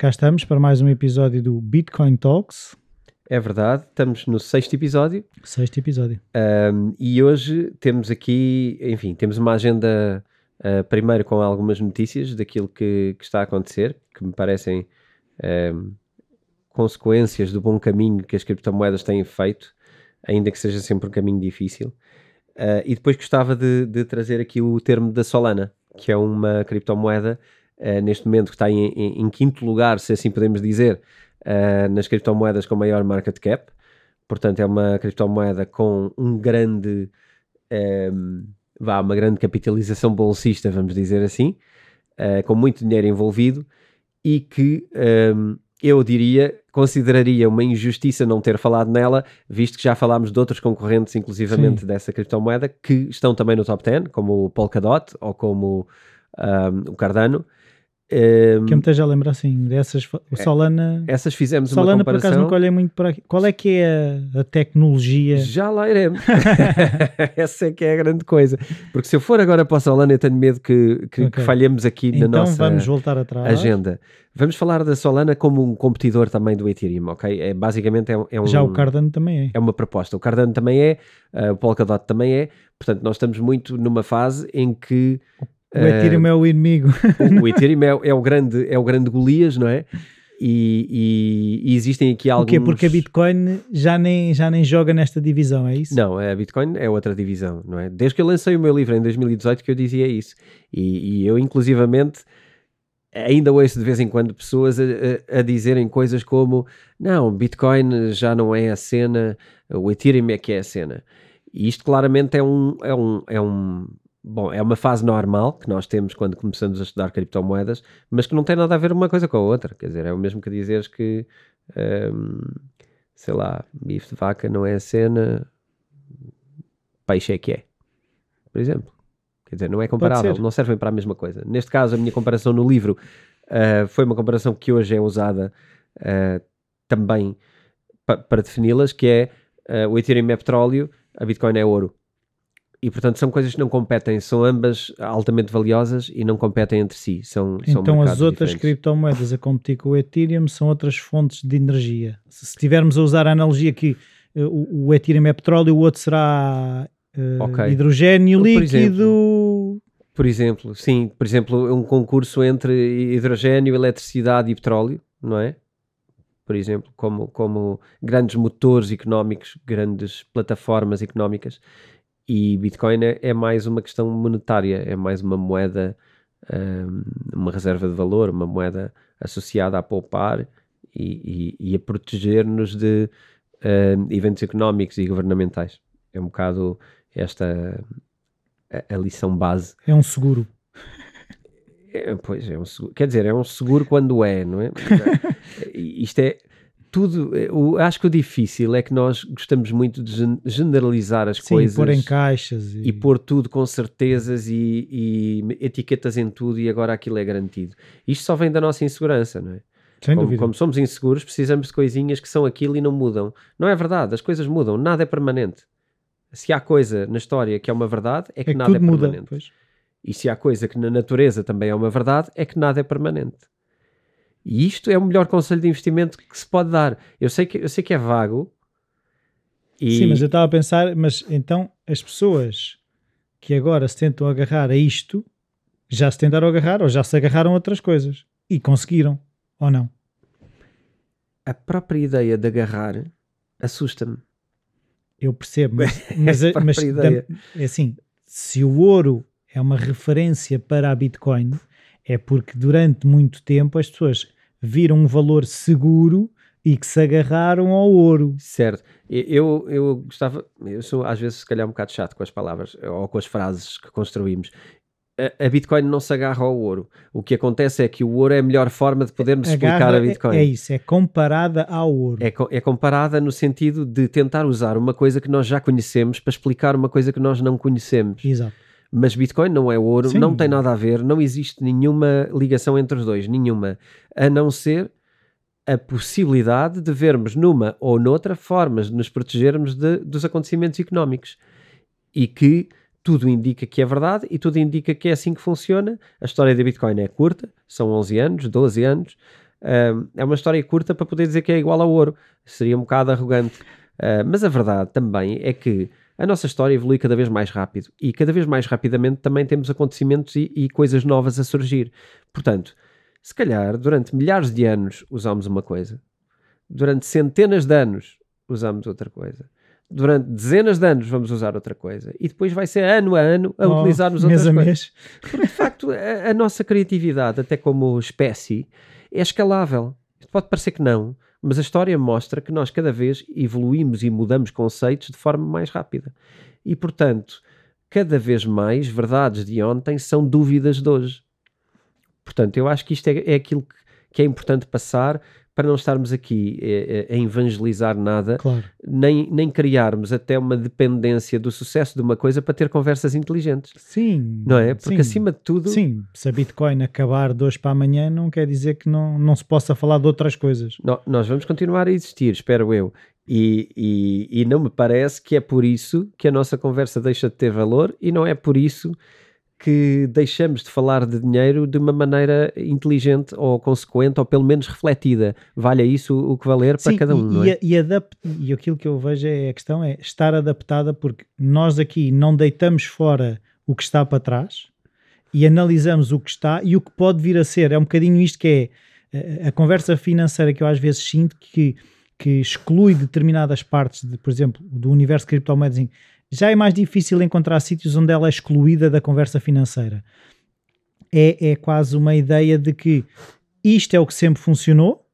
Cá estamos para mais um episódio do Bitcoin Talks, É verdade, estamos no sexto episódio sexto episódio. ahm, e hoje temos aqui, enfim, temos uma agenda ah, primeiro com algumas notícias daquilo que, que está a acontecer, que me parecem ahm, consequências do bom caminho que as criptomoedas têm feito, ainda que seja sempre um caminho difícil. Ah, e depois gostava de, de trazer aqui o termo da Solana, que é uma criptomoeda ah, neste momento que está em, em- em quinto lugar, se assim podemos dizer, ah, nas criptomoedas com maior market cap. Portanto, é uma criptomoeda com um grande, ehm, vá, uma grande capitalização bolsista, vamos dizer assim, eh, com muito dinheiro envolvido e que ehm, eu diria, consideraria uma injustiça não ter falado nela, visto que já falámos de outros concorrentes, inclusivamente Sim. dessa criptomoeda, que estão também no top 10, como o Polkadot ou como ahm, o Cardano. Ehm, Que eu me esteja a lembrar assim, dessas. O Solana. essas fizemos uma Solana, por acaso, comparação. nunca olhei muito para aqui. Qual é que é a, a tecnologia? Já lá iremos. Essa é que é a grande coisa. Porque se eu for agora para o Solana, eu tenho medo que, que, Ok. que falhemos aqui na Então nossa vamos voltar atrás. agenda. Vamos falar da Solana como um competidor também do Ethereum, ok? É, basicamente é, um- é um, Já o Cardano também é. é uma proposta. O Cardano também é, eh, o Polkadot também é. Portanto, nós estamos muito numa fase em que O Ethereum é o inimigo. o, o Ethereum é, é o grande, é o grande Golias, não é? E, e- e existem aqui O alguns... quê? Porque a Bitcoin já nem, já nem joga nesta divisão, é isso? Não, a Bitcoin é outra divisão, não é? Desde que eu lancei o meu livro em 2018 que eu dizia isso. E, e eu, inclusivamente, ainda ouço de vez em quando pessoas a, a- a dizerem coisas como não, Bitcoin já não é a cena, o Ethereum é que é a cena. E isto claramente é um, é um, é um bom, é uma fase normal que nós temos quando começamos a estudar criptomoedas, mas que não tem nada a ver uma coisa com a outra. Quer dizer, é o mesmo que dizeres que hum, sei lá, bife de vaca não é a cena, peixe é que é, por exemplo. Quer dizer, não é comparável, não servem para a mesma coisa. Neste caso, a minha comparação no livro ah, foi uma comparação que hoje é usada ah, também pa- para defini-las, que é ah, o Ethereum é petróleo, a Bitcoin é ouro. E, portanto, são coisas que não competem, são ambas altamente valiosas e não competem entre si. São, são Então as mercados outras diferentes. criptomoedas a competir com o Ethereum são outras fontes de energia. Se estivermos a usar a analogia que eh, o, o Ethereum é petróleo, o outro será eh, Ok. hidrogênio líquido. Por exemplo, sim, por exemplo, um concurso entre hidrogênio, eletricidade e petróleo, não é? Por exemplo, como, como grandes motores económicos, grandes plataformas económicas. E Bitcoin é, é mais uma questão monetária, é mais uma moeda, hum, uma reserva de valor, uma moeda associada a poupar e, e- e a proteger-nos de hum, eventos económicos e governamentais. É um bocado esta a- a lição base É um seguro. é, pois é um seguro. Quer dizer, é um seguro quando é, não é? É, Isto é tudo. o- acho que o difícil é que nós gostamos muito de gen- generalizar as Sim, coisas pôr em caixas. E, e pôr tudo com certezas e, e etiquetas em tudo e agora aquilo é garantido. Isto só vem da nossa insegurança, não é? sem Como, dúvida. como somos inseguros, precisamos de coisinhas que são aquilo e não mudam. Não é verdade, as coisas mudam, nada é permanente. Se há coisa na história que é uma verdade, é que é que nada é muda. permanente. pois. E se há coisa que na natureza também é uma verdade, é que nada é permanente. E isto é o melhor conselho de investimento que se pode dar. Eu sei que, eu sei que é vago. E Sim, mas eu estava a pensar, mas então as pessoas que agora se tentam agarrar a isto já se tentaram agarrar ou já se agarraram a outras coisas e conseguiram, ou não? a própria ideia de agarrar assusta-me. Eu percebo, mas, mas, É a mas própria da- ideia. é assim, se o ouro é uma referência para a Bitcoin, é porque durante muito tempo as pessoas viram um valor seguro e que se agarraram ao ouro. Certo. Eu, eu gostava, eu sou às vezes se calhar um bocado chato com as palavras ou com as frases que construímos. a, a Bitcoin não se agarra ao ouro. O que acontece é que o ouro é a melhor forma de podermos explicar Agarra- a Bitcoin. É, é isso, é comparada ao ouro. É, é comparada no sentido de tentar usar uma coisa que nós já conhecemos para explicar uma coisa que nós não conhecemos. Exato. Mas Bitcoin não é ouro, Sim. não tem nada a ver, não existe nenhuma ligação entre os dois, nenhuma. A não ser a possibilidade de vermos numa ou noutra formas de nos protegermos de- dos acontecimentos económicos. E que tudo indica que é verdade e tudo indica que é assim que funciona. A história da Bitcoin é curta, são 11 anos, 12 anos. É uma história curta para poder dizer que é igual ao ouro. Seria um bocado arrogante. Ah, mas a verdade também é que a nossa história evolui cada vez mais rápido e cada vez mais rapidamente também temos acontecimentos e, e coisas novas a surgir. Portanto, se calhar durante milhares de anos usamos uma coisa, durante centenas de anos usamos outra coisa, durante dezenas de anos vamos usar outra coisa e depois vai ser ano a ano a Oh, utilizarmos mês outras a coisas. mês. Porque de facto a, a nossa criatividade, até como espécie, é escalável. Isto pode parecer que não, mas a história mostra que nós cada vez evoluímos e mudamos conceitos de forma mais rápida. E portanto, cada vez mais verdades de ontem são dúvidas de hoje. Portanto, eu acho que isto é, é aquilo que, que é importante passar para não estarmos aqui eh, eh, a evangelizar nada Claro. nem, nem criarmos até uma dependência do sucesso de uma coisa para ter conversas inteligentes. Sim. Não é? Porque sim. acima de tudo. Sim, se a Bitcoin acabar de hoje para amanhã, não quer dizer que não, não se possa falar de outras coisas. nó- nós vamos continuar a existir, espero eu. E, e, e não me parece que é por isso que a nossa conversa deixa de ter valor e não é por isso que deixamos de falar de dinheiro de uma maneira inteligente ou consequente ou pelo menos refletida. Valha isso o que valer para Sim, cada um, e, e, é? e, adap- e aquilo que eu vejo é a questão é estar adaptada porque nós aqui não deitamos fora o que está para trás e analisamos o que está e o que pode vir a ser. É um bocadinho isto que é a, a conversa financeira que eu às vezes sinto que, que exclui determinadas partes, de, por exemplo, do universo de criptomoedas. Já é mais difícil encontrar sítios onde ela é excluída da conversa financeira. É, é quase uma ideia de que isto é o que sempre funcionou,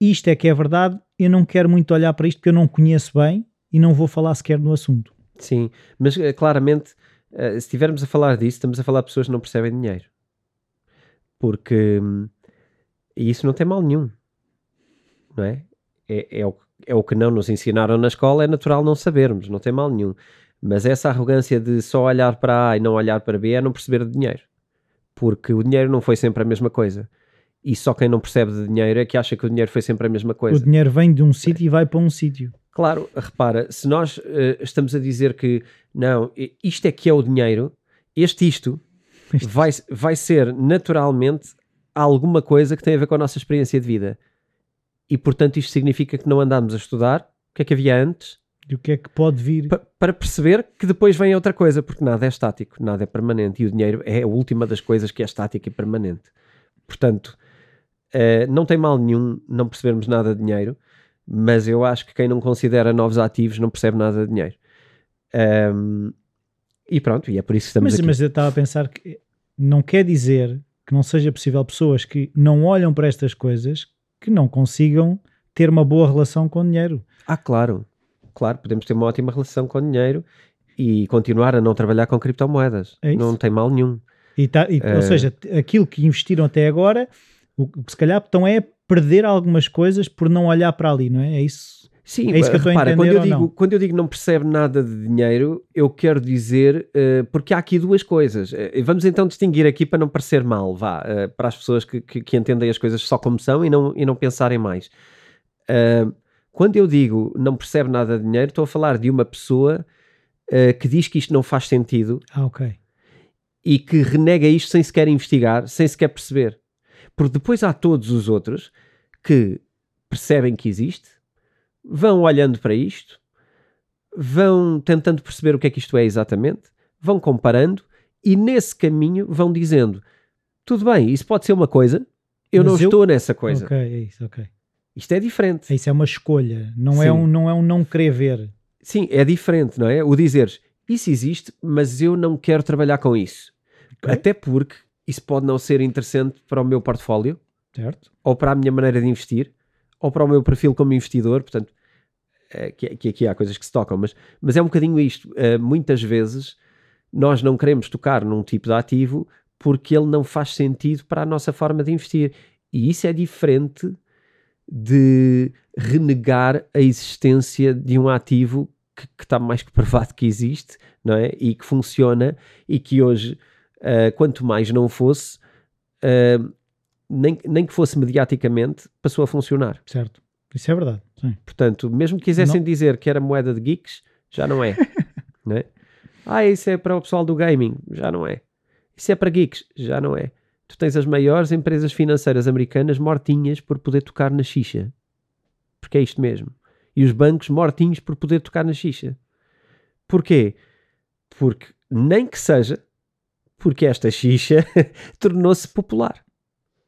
isto é que é verdade, eu não quero muito olhar para isto porque eu não conheço bem e não vou falar sequer no assunto. Sim, mas eh, claramente, eh, se estivermos a falar disso, estamos a falar de pessoas que não percebem dinheiro. Porque hum, e isso não tem mal nenhum, não é? É, é, o, é o que não nos ensinaram na escola, é natural não sabermos, não tem mal nenhum. Mas essa arrogância de só olhar para A e não olhar para B é não perceber de dinheiro. Porque o dinheiro não foi sempre a mesma coisa. E só quem não percebe de dinheiro é que acha que o dinheiro foi sempre a mesma coisa. O dinheiro vem de um sítio e vai para um sítio. Claro, repara, se nós eh, estamos a dizer que não, isto é que é o dinheiro, este isto vai, vai ser naturalmente alguma coisa que tem a ver com a nossa experiência de vida. E portanto isto significa que não andamos a estudar o que é que havia antes E o que é que pode vir? pa- para perceber que depois vem outra coisa, porque nada é estático, nada é permanente e o dinheiro é a última das coisas que é estática e permanente. Portanto, eh, não tem mal nenhum não percebermos nada de dinheiro, mas eu acho que quem não considera novos ativos não percebe nada de dinheiro. Ahm, e pronto, e é por isso que estamos Mas, aqui. mas eu estava a pensar que não quer dizer que não seja possível pessoas que não olham para estas coisas que não consigam ter uma boa relação com o dinheiro. Ah, claro, claro, podemos ter uma ótima relação com dinheiro e continuar a não trabalhar com criptomoedas. É não tem mal nenhum. E tá- e- É. Ou seja, t- aquilo que investiram até agora, o o que se calhar estão é perder algumas coisas por não olhar para ali, não é? É isso. Sim, É isso que eu repara, quando eu, digo, quando eu digo não percebe nada de dinheiro, eu quero dizer, eh, porque há aqui duas coisas. Eh, vamos então distinguir aqui para não parecer mal, vá, eh, para as pessoas que, que- que entendem as coisas só como são e não, e não pensarem mais. Quando eu digo não percebe nada de dinheiro, estou a falar de uma pessoa que diz que isto não faz sentido Ah, ok. e que renega isto sem sequer investigar, sem sequer perceber. Porque depois há todos os outros que percebem que existe, vão olhando para isto, vão tentando perceber o que é que isto é exatamente, vão comparando e nesse caminho vão dizendo: tudo bem, isso pode ser uma coisa, eu Mas não eu- estou nessa coisa. Ok, é isso, ok. Isto é diferente. Isso é uma escolha, não é um, não é um não querer ver. Sim, é diferente, não é? O dizeres isso existe, mas eu não quero trabalhar com isso. Ok. Até porque isso pode não ser interessante para o meu portfólio, Certo? ou para a minha maneira de investir, ou para o meu perfil como investidor. Portanto, é, que, que aqui há coisas que se tocam, mas, mas é um bocadinho isto. Eh, muitas vezes nós não queremos tocar num tipo de ativo porque ele não faz sentido para a nossa forma de investir. E isso é diferente de renegar a existência de um ativo que, que está mais que provado que existe, não é? E que funciona e que hoje, uh, quanto mais não fosse, uh, nem, nem que fosse mediaticamente, passou a funcionar. Certo. Isso é verdade. Sim. Portanto, mesmo que quisessem não. dizer que era moeda de geeks, já não é. não é? Ah, isso é para o pessoal do gaming, já não é. Isso é para geeks, já não é. Tu tens as maiores empresas financeiras americanas mortinhas por poder tocar na xixa. Porque é isto mesmo. E os bancos mortinhos por poder tocar na xixa. Porquê? Porque nem que seja porque esta xixa tornou-se popular.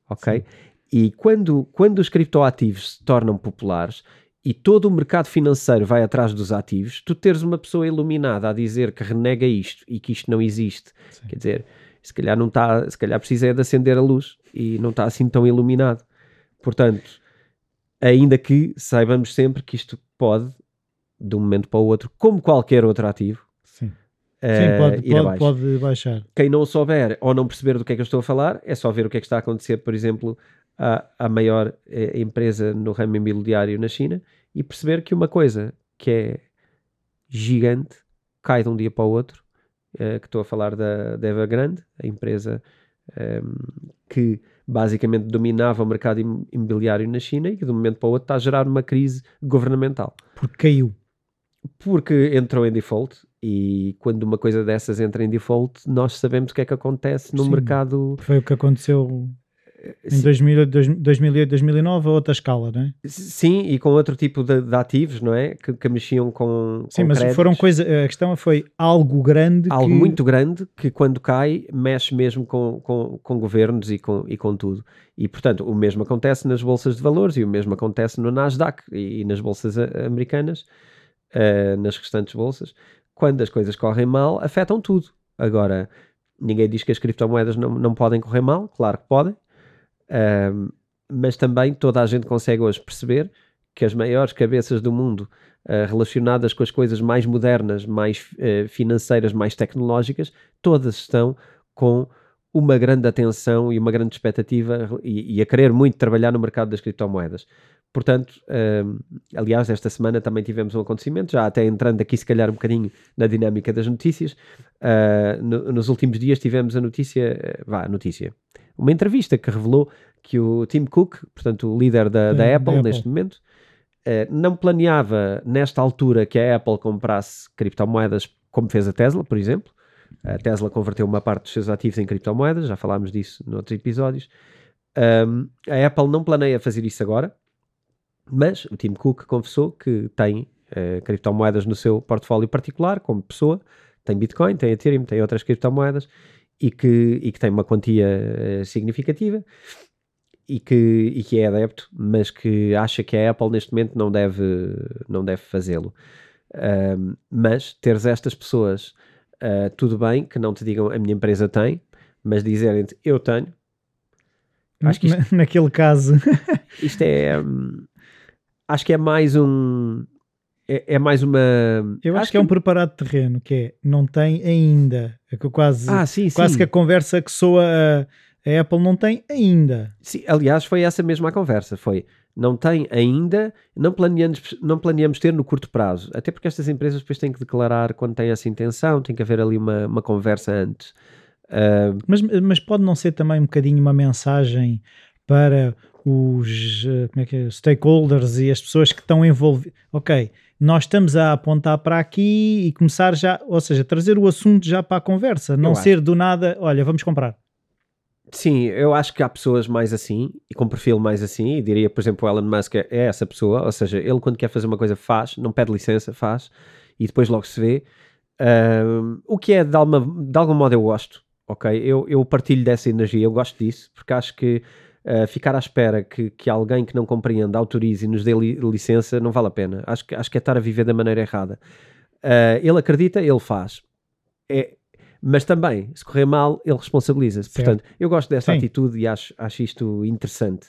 Ok? Sim. E quando, quando os criptoativos se tornam populares e todo o mercado financeiro vai atrás dos ativos, tu teres uma pessoa iluminada a dizer que renega isto e que isto não existe, Sim. quer dizer, se calhar não está, se calhar precisa é de acender a luz e não está assim tão iluminado. Portanto, ainda que saibamos sempre que isto pode, de um momento para o outro, como qualquer outro ativo, Sim. Sim, pode, pode, pode, baixar. Quem não souber ou não perceber do que é que eu estou a falar, é só ver o que é que está a acontecer, por exemplo, à, à maior eh, empresa no ramo imobiliário na China e perceber que uma coisa que é gigante cai de um dia para o outro. Uh, que estou a falar da, da Evergrande, a empresa um, ehm, que basicamente dominava o mercado imobiliário na China e que de um momento para o outro está a gerar uma crise governamental. Porque caiu. Porque entrou em default e quando uma coisa dessas entra em default, nós sabemos o que é que acontece no Sim, mercado. Foi o que aconteceu em 2008, 2008, 2009 a outra escala, não é? Sim, e com outro tipo de, de ativos, não é? Que, que mexiam com. Sim, com mas créditos. foram coisas. A questão foi algo grande. Algo que... muito grande que, quando cai, mexe mesmo com, com, com governos e com, e com tudo. E, portanto, o mesmo acontece nas bolsas de valores e o mesmo acontece no Nasdaq e, e nas bolsas americanas, uh, nas restantes bolsas. Quando as coisas correm mal, afetam tudo. Agora, ninguém diz que as criptomoedas não, não podem correr mal, claro que podem mas também toda a gente consegue hoje perceber que as maiores cabeças do mundo uh, relacionadas com as coisas mais modernas, mais uh, financeiras, mais tecnológicas, todas estão com uma grande atenção e uma grande expectativa e, e a querer muito trabalhar no mercado das criptomoedas. Portanto, aliás, esta semana também tivemos um acontecimento, já até entrando aqui se calhar um bocadinho na dinâmica das notícias. Uh, no, nos últimos dias tivemos a notícia, vá, notícia, uma entrevista que revelou que o Tim Cook, portanto o líder da, da, Apple, Apple neste momento, uh, não planeava nesta altura que a Apple comprasse criptomoedas como fez a Tesla, por exemplo. A Tesla converteu uma parte dos seus ativos em criptomoedas, já falámos disso noutros episódios. Um, a Apple não planeia fazer isso agora, mas o Tim Cook confessou que tem uh, criptomoedas no seu portfólio particular, como pessoa, tem Bitcoin, tem Ethereum, tem outras criptomoedas e que, e que tem uma quantia uh, significativa e que, e que é adepto, mas que acha que a Apple neste momento não deve, não deve fazê-lo. Uh, mas teres estas pessoas, uh, tudo bem que não te digam a minha empresa tem, mas dizerem-te eu tenho. Acho que isto, Naquele caso, isto é. Um, acho que é mais um é, é, mais uma. Eu acho, acho que, que, é um preparado terreno, que é não tem ainda. É que quase, ah, sim, quase sim. que a conversa que soa a, a, Apple não tem ainda. Sim, aliás, foi essa mesma conversa. Foi não tem ainda, não planeamos, não planeamos ter no curto prazo. Até porque estas empresas depois têm que declarar quando têm essa intenção, tem que haver ali uma, uma conversa antes. Uh... Mas, mas pode não ser também um bocadinho uma mensagem para os eh, como é que é, stakeholders e as pessoas que estão envolvidas. Ok, nós estamos a apontar para aqui e começar já, ou seja, trazer o assunto já para a conversa, não eu ser acho. do nada, olha, vamos comprar. Sim, eu acho que há pessoas mais assim e com perfil mais assim, e diria, por exemplo, o Elon Musk é essa pessoa, ou seja, ele quando quer fazer uma coisa faz, não pede licença, faz, e depois logo se vê. Uh, o que é, de alguma, de algum modo, eu gosto, ok? Eu, eu partilho dessa energia, eu gosto disso, porque acho que Uh, ficar à espera que, que alguém que não compreenda autorize e nos dê li licença não vale a pena. Acho que, acho que é estar a viver da maneira errada. Uh, ele acredita, ele faz. É, mas também, se correr mal, ele responsabiliza-se. Portanto, eu gosto dessa Sim. atitude e acho, acho isto interessante.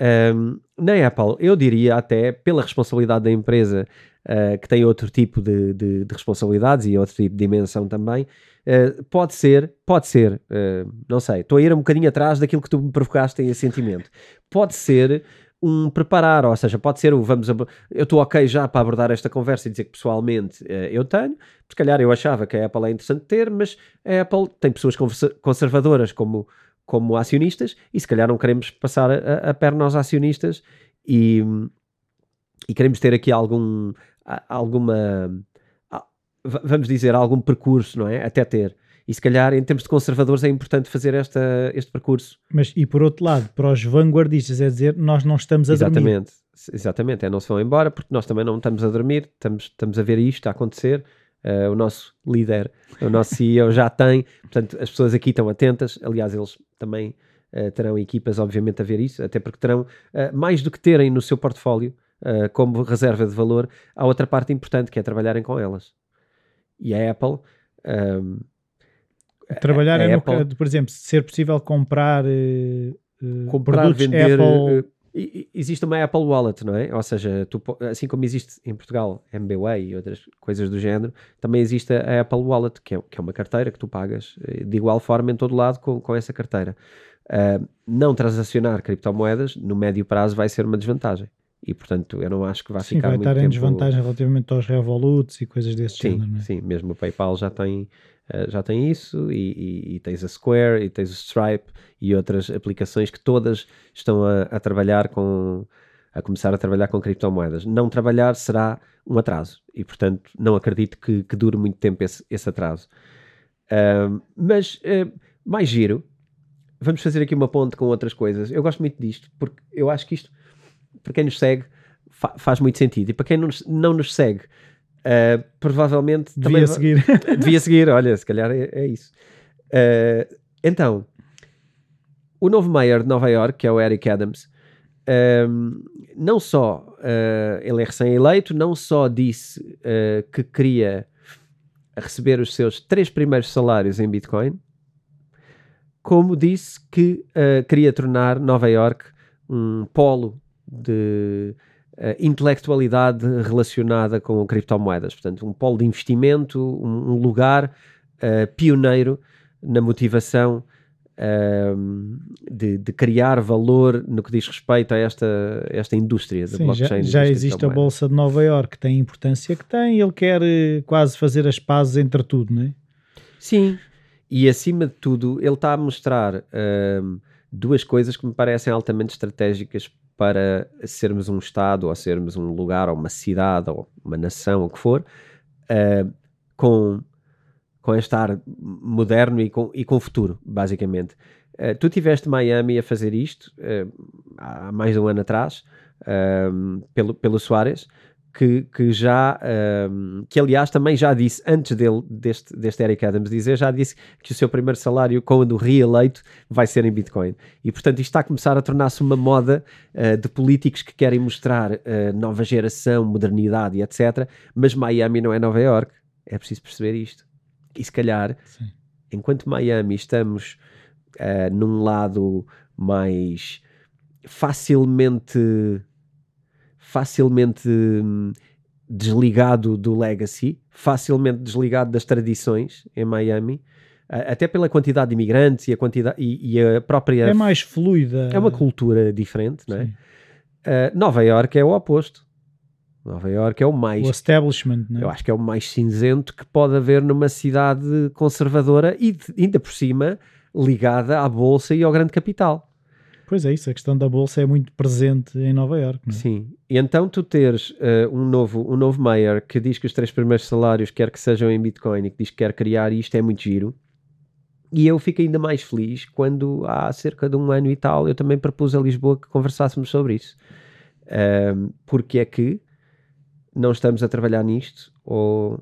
Um, na Apple, eu diria até, pela responsabilidade da empresa, uh, que tem outro tipo de, de, de, responsabilidades e outro tipo de dimensão também, uh, pode ser, pode ser, uh, não sei, estou a ir um bocadinho atrás daquilo que tu me provocaste em sentimento, pode ser um preparar, ou seja, pode ser o vamos, eu estou ok já para abordar esta conversa e dizer que pessoalmente eu tenho, se calhar eu achava que a Apple é interessante ter, mas a Apple tem pessoas conservadoras como, como acionistas e se calhar não queremos passar a, a perna aos acionistas e, e queremos ter aqui algum, alguma, vamos dizer, algum percurso, não é? Até ter. E se calhar, em termos de conservadores, é importante fazer esta, este percurso. Mas, e por outro lado, para os vanguardistas, é dizer, nós não estamos a Exatamente. dormir. Exatamente, é não se vão embora, porque nós também não estamos a dormir, estamos, estamos a ver isto a acontecer. Uh, o nosso líder, o nosso CEO já tem, portanto, as pessoas aqui estão atentas. Aliás, eles também uh, terão equipas, obviamente, a ver isso, até porque terão, uh, mais do que terem no seu portfólio, como reserva de valor, há outra parte importante que é trabalharem com elas. E a Apple. Um, Trabalhar a, a é, Apple, no, por exemplo, ser possível comprar, uh, comprar vender, Apple. existe uma Apple Wallet, não é? Ou seja, tu, assim como existe em Portugal MBWay e outras coisas do género, também existe a Apple Wallet, que é, que é uma carteira que tu pagas de igual forma em todo lado com, com essa carteira. Uh, não transacionar criptomoedas no médio prazo vai ser uma desvantagem e portanto eu não acho que vá sim, ficar vai muito estar em desvantagem relativamente aos Revoluts e coisas desse sim, género. Não é? Sim, mesmo o PayPal já tem, uh, já tem isso e, e, e, tens a Square e tens o Stripe e outras aplicações que todas estão a, a, trabalhar com a começar a trabalhar com criptomoedas. Não trabalhar será um atraso e portanto não acredito que, que dure muito tempo esse, esse atraso. Uh, mas uh, mais giro, vamos fazer aqui uma ponte com outras coisas. Eu gosto muito disto porque eu acho que isto para quem nos segue, fa faz muito sentido. E para quem não nos, não nos segue, uh, provavelmente devia seguir. devia seguir, olha, se calhar é, é isso. Uh, então, o novo mayor de Nova York, que é o Eric Adams, um, não só uh, ele é recém-eleito, não só disse uh, que queria receber os seus três primeiros salários em Bitcoin, como disse que uh, queria tornar Nova York um polo de uh, intelectualidade relacionada com criptomoedas. Portanto, um polo de investimento, um, um lugar uh, pioneiro na motivação uh, de, de, criar valor no que diz respeito a esta, esta indústria da blockchain. Já, já existe a Bolsa de Nova York, que tem a importância que tem, ele quer eh, quase fazer as pazes entre tudo, não é? Sim, e acima de tudo, ele está a mostrar duas coisas que me parecem altamente estratégicas para sermos um Estado, ou sermos um lugar, ou uma cidade, ou uma nação, o que for, uh, com, com este ar moderno e com, e com futuro, basicamente. Uh, tu tiveste Miami a fazer isto uh, há mais de um ano atrás, pelo, pelo Soares, que, que já, um, que aliás também já disse, antes dele, deste, deste Eric Adams dizer, já disse que o seu primeiro salário, quando reeleito, vai ser em Bitcoin. E portanto isto está a começar a tornar-se uma moda uh, de políticos que querem mostrar uh, nova geração, modernidade e etc. Mas Miami não é Nova York. É preciso perceber isto. E se calhar, Sim. enquanto Miami estamos uh, num lado mais facilmente facilmente hum, desligado do legacy, facilmente desligado das tradições em Miami, até pela quantidade de imigrantes e a quantidade e, e a própria é mais fluida é uma cultura diferente, não é? Uh, Nova York é o oposto. Nova York é o mais o establishment, não é? eu acho que é o mais cinzento que pode haver numa cidade conservadora e ainda por cima ligada à bolsa e ao grande capital. Pois é isso, a questão da bolsa é muito presente em Nova Iorque. É? Sim, e então tu teres uh, um, novo, um novo mayor que diz que os três primeiros salários quer que sejam em Bitcoin e que diz que quer criar isto é muito giro. E eu fico ainda mais feliz quando há cerca de um ano e tal eu também propus a Lisboa que conversássemos sobre isso. Um, porque é que não estamos a trabalhar nisto ou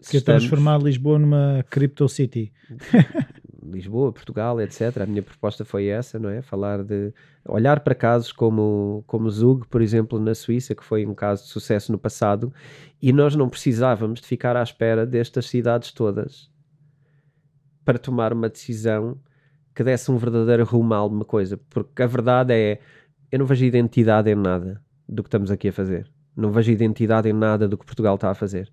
que estamos... transformar Lisboa numa crypto city. Lisboa, Portugal, etc. A minha proposta foi essa, não é? Falar de olhar para casos como, como Zug, por exemplo, na Suíça, que foi um caso de sucesso no passado, e nós não precisávamos de ficar à espera destas cidades todas para tomar uma decisão que desse um verdadeiro rumo a alguma coisa, porque a verdade é, eu não vejo identidade em nada do que estamos aqui a fazer. Não vejo identidade em nada do que Portugal está a fazer.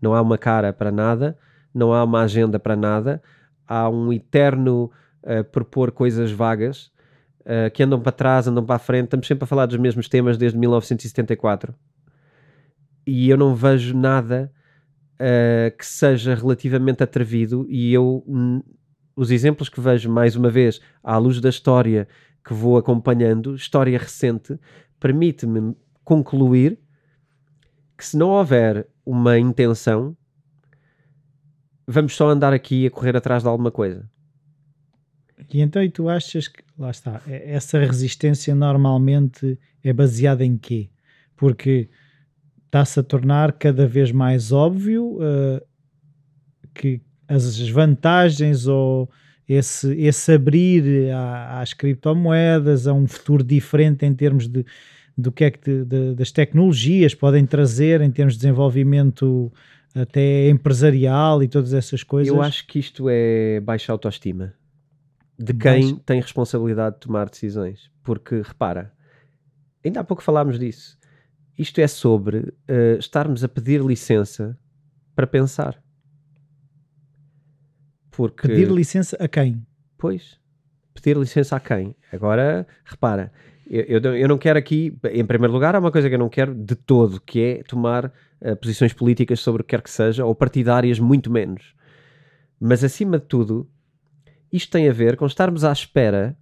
Não há uma cara para nada, não há uma agenda para nada, há um eterno uh, propor coisas vagas uh, que andam para trás, andam para a frente. Estamos sempre a falar dos mesmos temas desde 1974 e eu não vejo nada uh, que seja relativamente atrevido. E eu, os exemplos que vejo, mais uma vez, à luz da história que vou acompanhando, história recente, permite-me concluir que se não houver uma intenção, vamos só andar aqui a correr atrás de alguma coisa. E então e tu achas que, lá está, essa resistência normalmente é baseada em quê? Porque está-se a tornar cada vez mais óbvio uh, que as vantagens ou esse, esse abrir às criptomoedas, a um futuro diferente em termos de do que é que de, de, das tecnologias podem trazer em termos de desenvolvimento até empresarial e todas essas coisas. Eu acho que isto é baixa autoestima de quem tem responsabilidade de tomar decisões. Porque, repara, ainda há pouco falámos disso. Isto é sobre uh, estarmos a pedir licença para pensar. Porque... Pedir licença a quem? Pois, pedir licença a quem? Agora, repara, eu, eu, eu, não quero aqui, em primeiro lugar, há uma coisa que eu não quero de todo, que é tomar uh, posições políticas sobre o que quer que seja, ou partidárias, muito menos. Mas, acima de tudo, isto tem a ver com estarmos à espera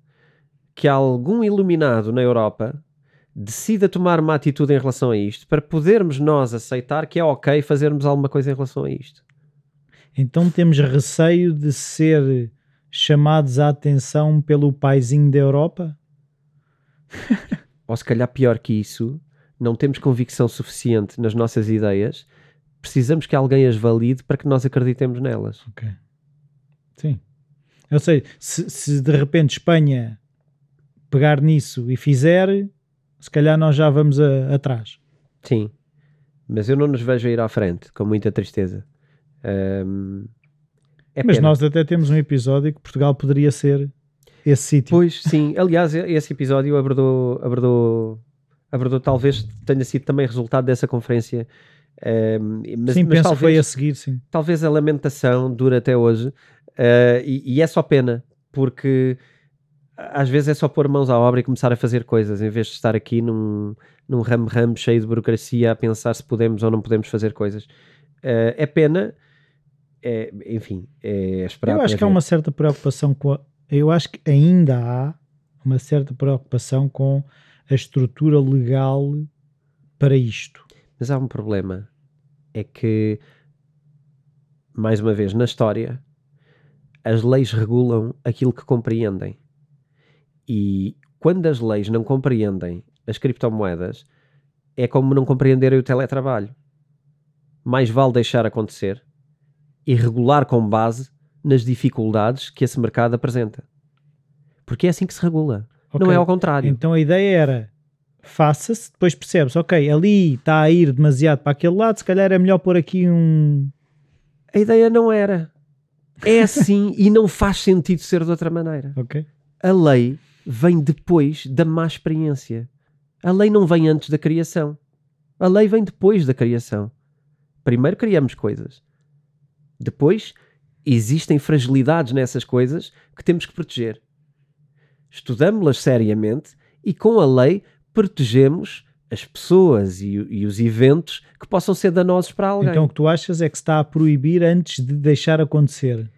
que algum iluminado na Europa decida tomar uma atitude em relação a isto para podermos nós aceitar que é ok fazermos alguma coisa em relação a isto. Então temos receio de ser chamados à atenção pelo paizinho da Europa? Ou se calhar pior que isso, não temos convicção suficiente nas nossas ideias, precisamos que alguém as valide para que nós acreditemos nelas. Ok. Sim. Eu sei, se, se de repente Espanha pegar nisso e fizer, se calhar nós já vamos a, atrás. Sim, mas eu não nos vejo a ir à frente, com muita tristeza. Um, é mas pena. nós até temos um episódio que Portugal poderia ser esse sítio. Pois, sim. Aliás, esse episódio abordou, abordou, abordou talvez tenha sido também resultado dessa conferência. Um, mas, sim, mas penso talvez, que foi a seguir, sim. Talvez a lamentação dure até hoje. Uh, e, e, é só pena, porque às vezes é só pôr mãos à obra e começar a fazer coisas, em vez de estar aqui num, num ramo-ramo cheio de burocracia a pensar se podemos ou não podemos fazer coisas. Uh, é pena, é, enfim, é esperar. Eu acho que há uma certa preocupação com a, Eu acho que ainda há uma certa preocupação com a estrutura legal para isto. Mas há um problema, é que, mais uma vez, na história, as leis regulam aquilo que compreendem e quando as leis não compreendem as criptomoedas, é como não compreenderem o teletrabalho. Mais vale deixar acontecer e regular com base nas dificuldades que esse mercado apresenta. Porque é assim que se regula. Okay. Não é ao contrário. Então a ideia era faça-se, depois percebes, ok, ali está a ir demasiado para aquele lado, se calhar é melhor pôr aqui um. A ideia não era. É assim e não faz sentido ser de outra maneira. Ok. A lei vem depois da má experiência. A lei não vem antes da criação. A lei vem depois da criação. Primeiro criamos coisas. Depois existem fragilidades nessas coisas que temos que proteger. Estudamos-las seriamente e com a lei protegemos as pessoas e, e, os eventos que possam ser danosos para alguém. Então o que tu achas é que se está a proibir antes de deixar acontecer?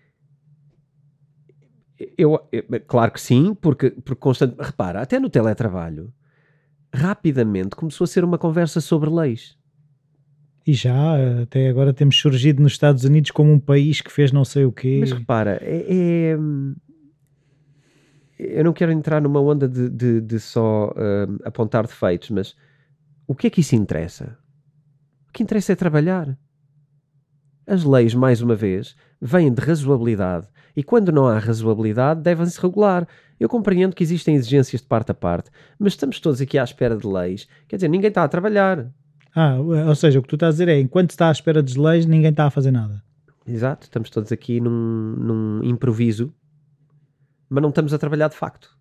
Eu, eu, claro que sim, porque, porque constante, repara, até no teletrabalho, rapidamente começou a ser uma conversa sobre leis. E já, até agora temos surgido nos Estados Unidos como um país que fez não sei o quê. Mas repara, é, é eu não quero entrar numa onda de, de, de só uh, apontar defeitos, mas o que é que isso interessa? O que interessa é trabalhar. As leis, mais uma vez, vêm de razoabilidade e quando não há razoabilidade devem-se regular. Eu compreendo que existem exigências de parte a parte, mas estamos todos aqui à espera de leis. Quer dizer, ninguém está a trabalhar. Ah, ou seja, o que tu estás a dizer é, enquanto está à espera de leis, ninguém está a fazer nada. Exato, estamos todos aqui num, num improviso, mas não estamos a trabalhar de facto.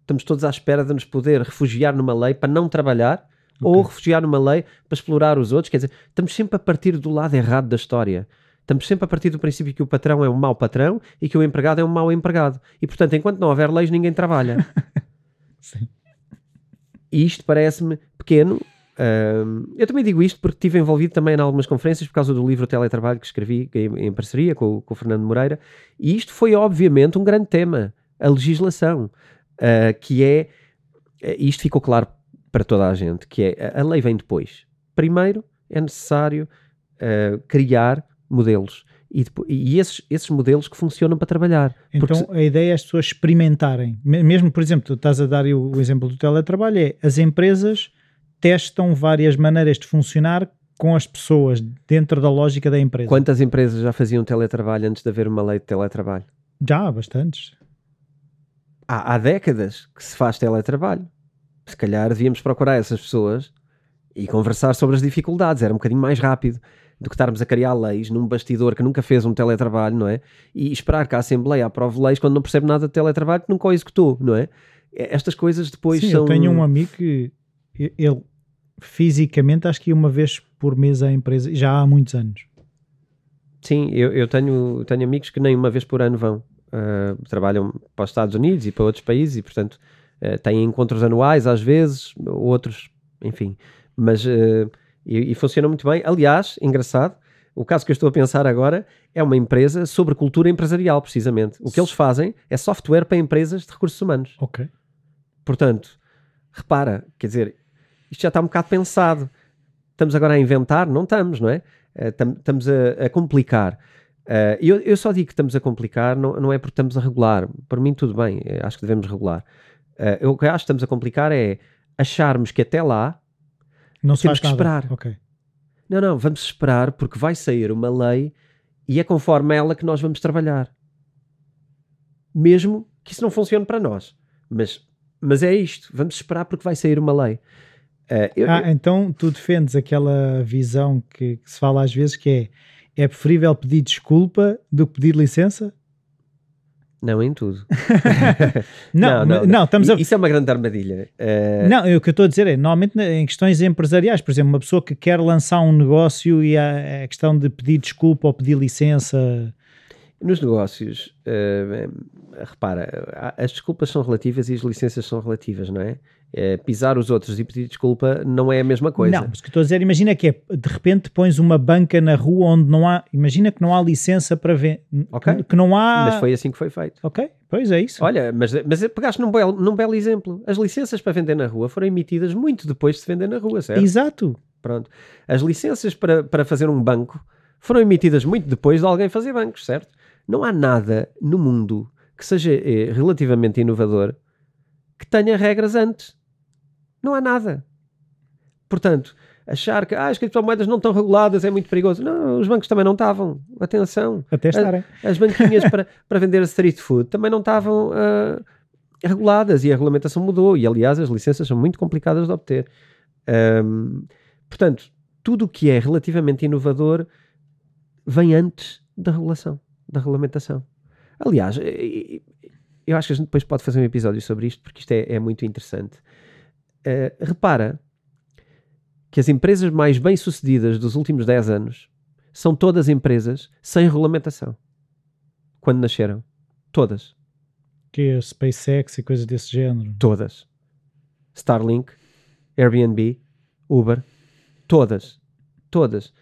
Estamos todos à espera de nos poder refugiar numa lei para não trabalhar Ou refugiar numa lei para explorar os outros. Quer dizer, estamos sempre a partir do lado errado da história. Estamos sempre a partir do princípio que o patrão é um mau patrão e que o empregado é um mau empregado. E, portanto, enquanto não houver leis, ninguém trabalha. Sim. E isto parece-me pequeno. Um, eu também digo isto porque estive envolvido também em algumas conferências por causa do livro Teletrabalho que escrevi em, em parceria com, com, o Fernando Moreira. E isto foi, obviamente, um grande tema. A legislação. Uh, que é... Isto ficou claro para toda a gente, que é... A lei vem depois. Primeiro, é necessário uh, criar modelos. E, e esses, esses, modelos que funcionam para trabalhar. Então se... a ideia é as pessoas experimentarem. Mesmo, por exemplo, tu estás a dar o, o exemplo do teletrabalho, é as empresas testam várias maneiras de funcionar com as pessoas dentro da lógica da empresa. Quantas empresas já faziam teletrabalho antes de haver uma lei de teletrabalho? Já, bastantes. Há, há décadas que se faz teletrabalho. Se calhar devíamos procurar essas pessoas e conversar sobre as dificuldades, era um bocadinho mais rápido do que estarmos a criar leis num bastidor que nunca fez um teletrabalho, não é? E esperar que a Assembleia aprove leis quando não percebe nada de teletrabalho que nunca o executou, não é? Estas coisas depois Sim, são... eu tenho um amigo que ele fisicamente acho que ia uma vez por mês à empresa, já há muitos anos. Sim, eu, eu tenho, tenho amigos que nem uma vez por ano vão. Uh, trabalham para os Estados Unidos e para outros países e, portanto, uh, têm encontros anuais às vezes, outros, enfim. Mas... Uh, e, e funciona muito bem. Aliás, engraçado, o caso que eu estou a pensar agora é uma empresa sobre cultura empresarial, precisamente. O que eles fazem é software para empresas de recursos humanos. Ok. Portanto, repara, quer dizer, isto já está um bocado pensado. Estamos agora a inventar? Não estamos, não é? Uh, estamos a, a complicar. Uh, eu, eu, só digo que estamos a complicar, não, não é porque estamos a regular. Para mim, tudo bem, acho que devemos regular. Uh, eu, o que acho que estamos a complicar é acharmos que até lá não Temos que esperar. Okay. Não, não, vamos esperar porque vai sair uma lei e é conforme ela que nós vamos trabalhar. Mesmo que isso não funcione para nós. Mas, mas é isto, vamos esperar porque vai sair uma lei. Uh, eu, ah, eu... então tu defendes aquela visão que, que se fala às vezes que é é preferível pedir desculpa do que pedir licença? Não em tudo. não, não, não, não, estamos a... Isso é uma grande armadilha. Uh... Não, o que eu estou a dizer é, normalmente em questões empresariais, por exemplo, uma pessoa que quer lançar um negócio e a, a questão de pedir desculpa ou pedir licença... Nos negócios, uh, repara, as desculpas são relativas e as licenças são relativas, não é? É, pisar os outros e pedir desculpa não é a mesma coisa. Não, mas o que estou a dizer, imagina que é, de repente pões uma banca na rua onde não há, imagina que não há licença para ver, okay. que, que, não há... Mas foi assim que foi feito. Ok, pois é isso. Olha, mas, mas pegaste num belo, num belo exemplo. As licenças para vender na rua foram emitidas muito depois de se vender na rua, certo? Exato. Pronto. As licenças para, para fazer um banco foram emitidas muito depois de alguém fazer bancos, certo? Não há nada no mundo que seja eh, relativamente inovador que tenha regras antes. Não há nada. Portanto, achar que ah, as criptomoedas não estão reguladas é muito perigoso. Não, os bancos também não estavam. Atenção. Até estarem. As, as banquinhas para, para vender street food também não estavam uh, reguladas e a regulamentação mudou. E, aliás, as licenças são muito complicadas de obter. Um, portanto, tudo o que é relativamente inovador vem antes da regulação, da regulamentação. Aliás, eu acho que a gente depois pode fazer um episódio sobre isto, porque isto é, é muito interessante. Uh, repara que as empresas mais bem-sucedidas dos últimos 10 anos são todas empresas sem regulamentação. Quando nasceram. Todas. Que é SpaceX e coisas desse género. Todas. Starlink, Airbnb, Uber, todas. Todas.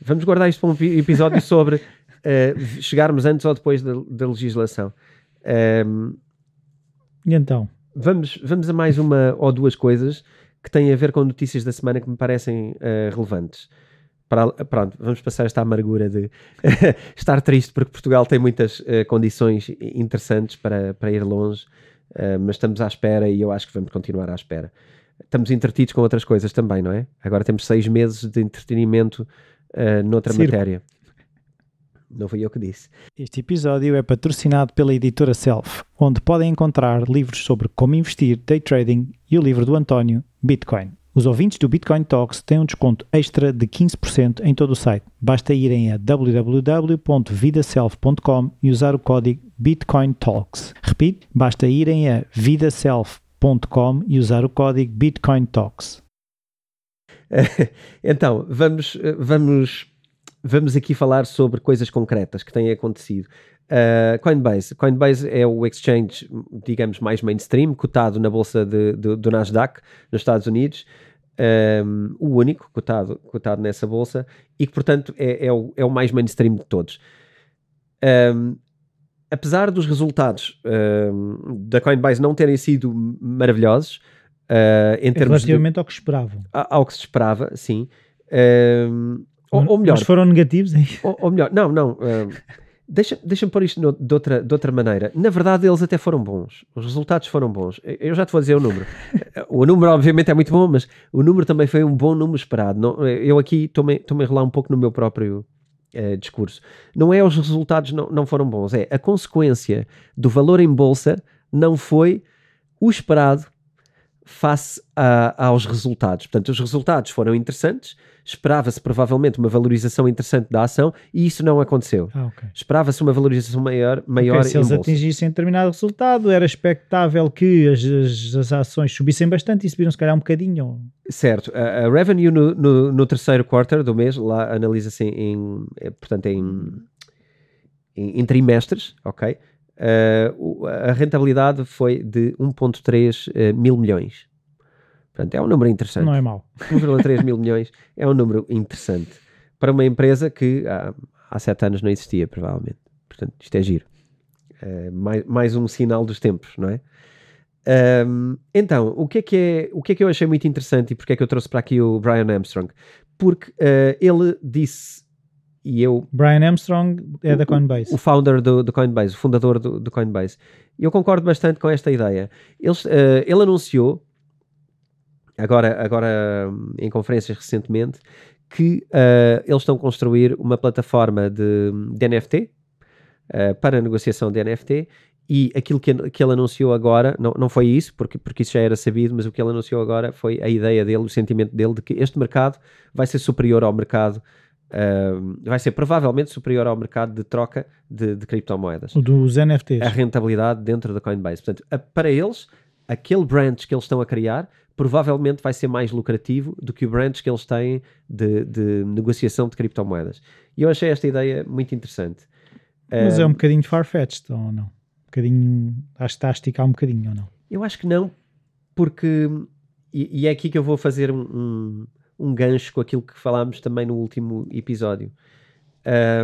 Vamos guardar isto para um episódio sobre uh, chegarmos antes ou depois da, da legislação. Um, e então? Vamos, vamos a mais uma ou duas coisas que têm a ver com notícias da semana que me parecem uh, relevantes. Para, pronto, vamos passar esta amargura de estar triste porque Portugal tem muitas uh, condições interessantes para, para ir longe, uh, mas estamos à espera e eu acho que vamos continuar à espera. Estamos entretidos com outras coisas também, não é? Agora temos seis meses de entretenimento noutra matéria. Não fui eu que disse. Este episódio é patrocinado pela editora Self, onde podem encontrar livros sobre como investir, day trading e o livro do António, Bitcoin. Os ouvintes do Bitcoin Talks têm um desconto extra de 15% em todo o site. Basta irem a www.vidaself.com e usar o código Bitcoin Talks. Repito, basta irem a vidaself.com e usar o código Bitcoin Talks. então, vamos, vamos, vamos aqui falar sobre coisas concretas que têm acontecido. Uh, Coinbase. Coinbase é o exchange, digamos, mais mainstream, cotado na bolsa de, de, do Nasdaq, nos Estados Unidos. Um, o único cotado, cotado nessa bolsa e que, portanto, é, é, o, é o mais mainstream de todos. Um, apesar dos resultados um, da Coinbase não terem sido maravilhosos, uh, em termos relativamente de, ao que esperavam, ao que se esperava, sim. Ou, ou, melhor, mas foram negativos, hein? Ou, ou melhor, não, não. Deixa-me deixa pôr isto no, de, outra, de outra maneira. Na verdade, eles até foram bons. Os resultados foram bons. Eu já te vou dizer o número. o número, obviamente, é muito bom, mas o número também foi um bom número esperado. Não, eu aqui estou-me a enrolar um pouco no meu próprio uh, discurso. Não é os resultados não, não foram bons, é a consequência do valor em bolsa não foi o esperado face a, aos resultados. Portanto, os resultados foram interessantes, esperava-se provavelmente uma valorização interessante da ação e isso não aconteceu. Ah, okay. Esperava-se uma valorização maior, maior okay, se eles atingissem determinado resultado, era expectável que as, as, as, ações subissem bastante e subiram se calhar um bocadinho. Certo. A, a revenue no, no, no, terceiro quarter do mês, lá analisa-se em, é, portanto, em, em, em trimestres, ok? Uh, a rentabilidade foi de 1.3 uh, eh, mil milhões. Portanto, é um número interessante. Não é mau. 1,3 mil milhões é um número interessante para uma empresa que há, há sete anos não existia, provavelmente. Portanto, isto é giro. Uh, mais, mais um sinal dos tempos, não é? Um, então, o que, é que é, o que é que eu achei muito interessante e porque é que eu trouxe para aqui o Brian Armstrong? Porque ele disse e eu... Brian Armstrong é da Coinbase. O, o founder do, do, Coinbase, o fundador do, do Coinbase. E eu concordo bastante com esta ideia. Ele, uh, ele anunciou, agora, agora em conferências recentemente, que uh, eles estão a construir uma plataforma de, de NFT, uh, eh, para negociação de NFT, e aquilo que, que ele anunciou agora, não, não foi isso, porque, porque isso já era sabido, mas o que ele anunciou agora foi a ideia dele, o sentimento dele de que este mercado vai ser superior ao mercado Uh, vai ser provavelmente superior ao mercado de troca de, de criptomoedas. Dos NFTs. A rentabilidade dentro da Coinbase. Portanto, a, para eles, aquele branch que eles estão a criar provavelmente vai ser mais lucrativo do que o branch que eles têm de, de negociação de criptomoedas. E eu achei esta ideia muito interessante. Mas é um bocadinho far-fetched, ou não? Um bocadinho, acho que está a esticar um bocadinho, ou não? Eu acho que não, porque, e, e é aqui que eu vou fazer um, um um gancho com aquilo que falámos também no último episódio.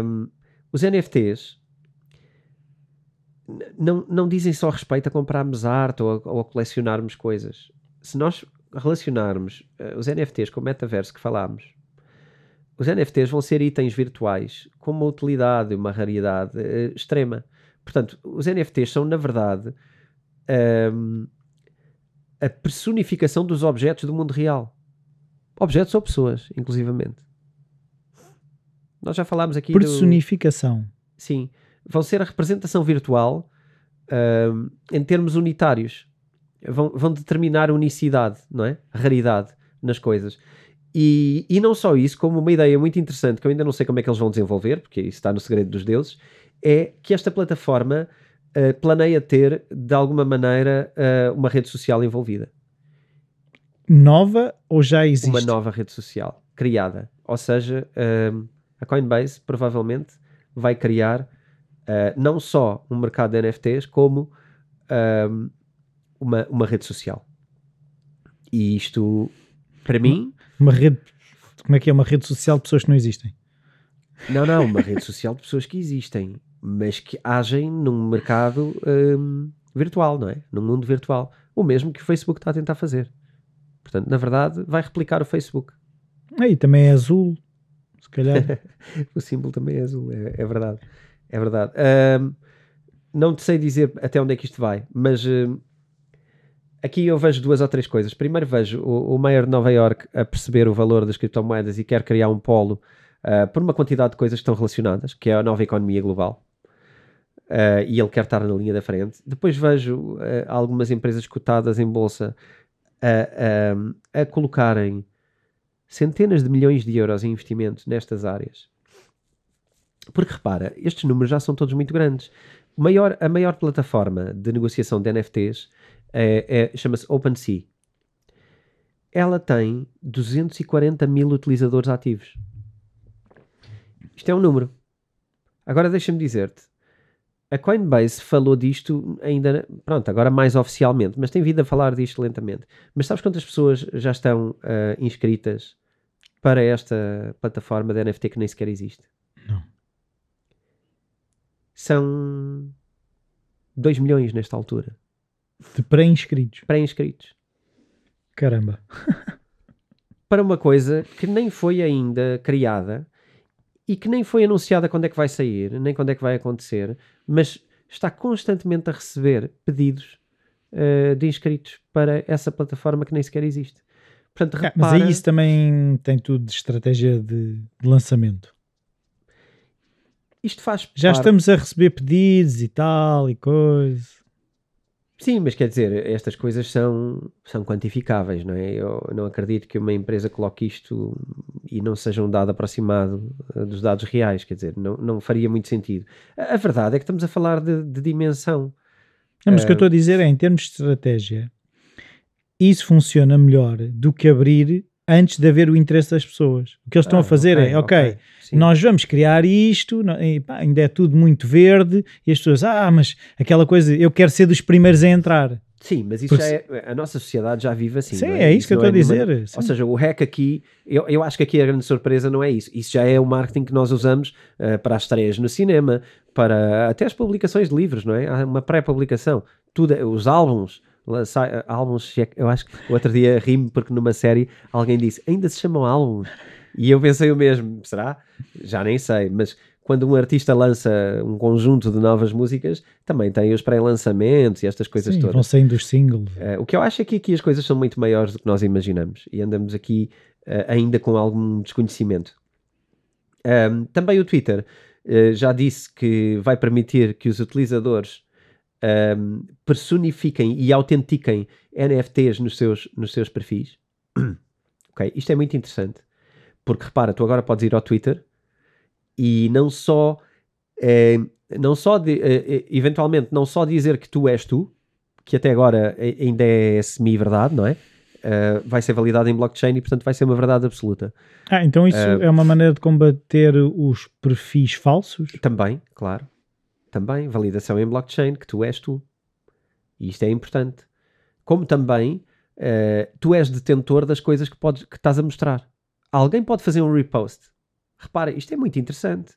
Um, os NFTs não, não dizem só respeito a comprarmos arte ou a, ou a colecionarmos coisas. Se nós relacionarmos uh, os NFTs com o metaverso que falámos, os NFTs vão ser itens virtuais com uma utilidade, uma raridade uh, extrema. Portanto, os NFTs são, na verdade, um, a personificação dos objetos do mundo real. Objetos ou pessoas, inclusivamente. Nós já falámos aqui. Personificação. Do... Sim. Vão ser a representação virtual uh, em termos unitários. Vão, vão determinar unicidade, não é? Raridade nas coisas. E, e não só isso, como uma ideia muito interessante que eu ainda não sei como é que eles vão desenvolver, porque isso está no segredo dos deuses, é que esta plataforma uh, planeia ter, de alguma maneira, uh, uma rede social envolvida nova ou já existe? Uma nova rede social criada. Ou seja, um, a Coinbase provavelmente vai criar uh, não só um mercado de NFTs, como um, uma, uma rede social. E isto, para mim. Uma rede. Como é que é? Uma rede social de pessoas que não existem? Não, não, uma rede social de pessoas que existem, mas que agem num mercado um, virtual, não é? Num mundo virtual. O mesmo que o Facebook está a tentar fazer. Portanto, na verdade, vai replicar o Facebook. Aí também é azul, se calhar. o símbolo também é azul, é, é verdade. É verdade. Um, não te sei dizer até onde é que isto vai, mas um, aqui eu vejo duas ou três coisas. Primeiro vejo o, o Mayor de Nova York a perceber o valor das criptomoedas e quer criar um polo uh, por uma quantidade de coisas que estão relacionadas, que é a nova economia global. Uh, e ele quer estar na linha da frente. Depois vejo uh, algumas empresas cotadas em bolsa a, a, a colocarem centenas de milhões de euros em investimentos nestas áreas. Porque repara, estes números já são todos muito grandes. Maior, a maior plataforma de negociação de NFTs é, é, chama-se OpenSea. ela tem 240 mil utilizadores ativos. Isto é um número. Agora deixa-me dizer-te, a Coinbase falou disto ainda, pronto, agora mais oficialmente, mas tem vindo a falar disto lentamente. Mas sabes quantas pessoas já estão uh, inscritas para esta plataforma de NFT que nem sequer existe? Não. São 2 milhões nesta altura. De pré-inscritos. Pré-inscritos. Caramba. para uma coisa que nem foi ainda criada e que nem foi anunciada quando é que vai sair, nem quando é que vai acontecer, mas está constantemente a receber pedidos uh, de inscritos para essa plataforma que nem sequer existe. Portanto, repara... Mas aí isso também tem tudo de estratégia de, de lançamento. Isto faz Já parte... estamos a receber pedidos e tal e coisa. Sim, mas quer dizer, estas coisas são, são quantificáveis, não é? Eu não acredito que uma empresa coloque isto e não seja um dado aproximado eh, dos dados reais, quer dizer, não, não faria muito sentido. A, a verdade é que estamos a falar de, de dimensão. Não, mas o que eu estou a dizer é, em termos de estratégia, isso funciona melhor do que abrir antes de haver o interesse das pessoas. O que eles estão ah, a fazer okay, é, ok, okay nós vamos criar isto, e, pá, ainda é tudo muito verde, e as pessoas, ah, mas aquela coisa, eu quero ser dos primeiros a entrar. Sim, mas isso Porque... é, a nossa sociedade já vive assim. Sim, é? é? isso, isso que eu estou é a dizer. Nenhuma... Ou seja, o hack aqui, eu, eu acho que aqui a grande surpresa não é isso. Isso já é o marketing que nós usamos uh, para as estreias no cinema, para até as publicações de livros, não é? Há uma pré-publicação, tudo, os álbuns, álbuns, eu acho que o outro dia rimo porque numa série alguém disse, ainda se chamam álbuns? E eu pensei o mesmo, será? Já nem sei, mas quando um artista lança um conjunto de novas músicas, também tem os pré-lançamentos e estas coisas Sim, todas. vão saindo os singles. Uh, o que eu acho é que aqui as coisas são muito maiores do que nós imaginamos e andamos aqui uh, ainda com algum desconhecimento. Um, também o Twitter uh, já disse que vai permitir que os utilizadores um, personifiquem e autentiquem NFTs nos seus, nos seus perfis. ok, isto é muito interessante porque repara, tu agora podes ir ao Twitter e não só, é, não só de, é, eventualmente, não só dizer que tu és tu, que até agora ainda é semi-verdade, não é? Uh, vai ser validado em blockchain e, portanto, vai ser uma verdade absoluta. Ah, então isso uh, é uma maneira de combater os perfis falsos? Também, claro. Também, validação em blockchain, que tu és tu. E isto é importante. Como também, uh, tu és detentor das coisas que, podes, que estás a mostrar alguém pode fazer um repost. Repara, isto é muito interessante.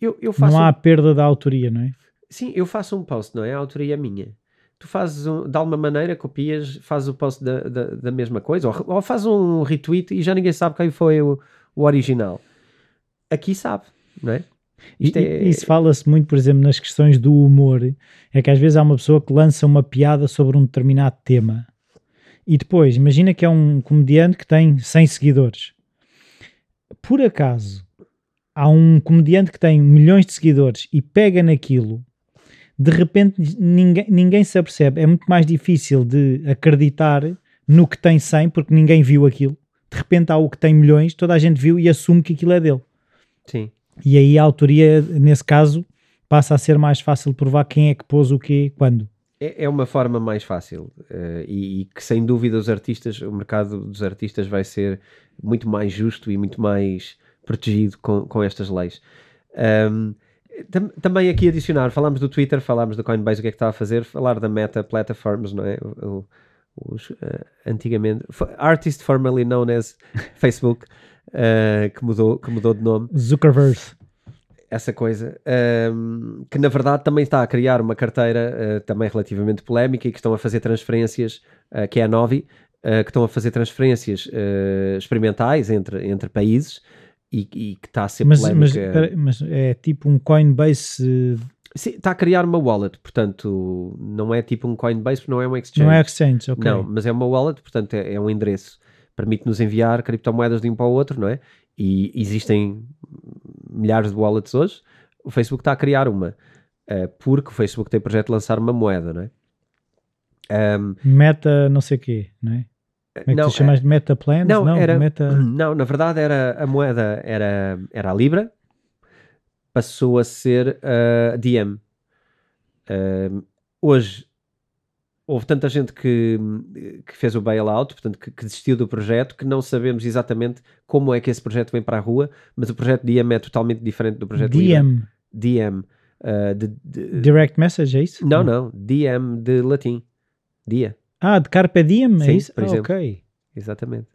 Eu, eu faço não há um... perda da autoria, não é? Sim, eu faço um post, não é? A autoria é minha. Tu fazes, um, de alguma maneira, copias, fazes o post da, da, da mesma coisa, ou, ou fazes um retweet e já ninguém sabe quem foi o, o original. Aqui sabe, não é? Isto é... Isso fala-se muito, por exemplo, nas questões do humor. É que às vezes há uma pessoa que lança uma piada sobre um determinado tema. E depois, imagina que é um comediante que tem 100 seguidores por acaso há um comediante que tem milhões de seguidores e pega naquilo, de repente ninguém, ninguém se apercebe. É muito mais difícil de acreditar no que tem 100 porque ninguém viu aquilo. De repente há o que tem milhões, toda a gente viu e assume que aquilo é dele. Sim. E aí a autoria, nesse caso, passa a ser mais fácil provar quem é que pôs o quê, quando. É, é uma forma mais fácil uh, e, e, que sem dúvida os artistas, o mercado dos artistas vai ser muito mais justo e muito mais protegido com, com estas leis. Um, tam, também aqui adicionar, falámos do Twitter, falámos do Coinbase, o que é que está a fazer, falar da Meta Platforms, não é? O, os, uh, antigamente, artist formerly known as Facebook, uh, que, mudou, que mudou de nome. Zuckerberg essa coisa, um, que na verdade também está a criar uma carteira uh, também relativamente polémica e que estão a fazer transferências, uh, que é a Novi, que estão a fazer transferências experimentais entre, entre países e, e, que está a ser mas, polémica. Mas, mas, é tipo um Coinbase... Sim, está a criar uma wallet, portanto, não é tipo um Coinbase, não é um exchange. Não é exchange, ok. Não, mas é uma wallet, portanto, é, é um endereço. Permite-nos enviar criptomoedas de um para o outro, não é? E existem milhares de wallets hoje, o Facebook está a criar uma, uh, porque o Facebook tem projeto de lançar uma moeda, não é? Um, meta não sei o quê, não é? Como é que não, tu chamas de Meta Plans? Não, não, era, meta... não, na verdade era, a moeda era, era a Libra, passou a ser a uh, DM. Uh, hoje houve tanta gente que, que fez o bailout, portanto, que, que, desistiu do projeto, que não sabemos exatamente como é que esse projeto vem para a rua, mas o projeto DM é totalmente diferente do projeto DM. DM. Uh, de, de, Direct Message, é isso? Não, não. DM de latim. Dia. Ah, de Carpe Diem, Sim, é isso? por ah, exemplo. ok. Exatamente.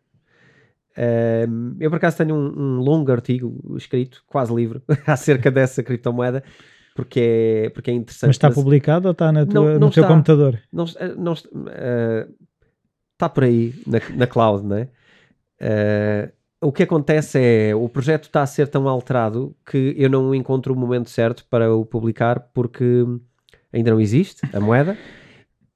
Um, eu, por acaso, tenho um, um, longo artigo escrito, quase livro, acerca dessa criptomoeda, porque é, porque é interessante. Mas está mas... publicado ou está na tua, não, não no teu está, computador? Não, não, uh, está por aí, na, na cloud, não é? Uh, o que acontece é, o projeto está a ser tão alterado que eu não encontro o momento certo para o publicar porque ainda não existe a moeda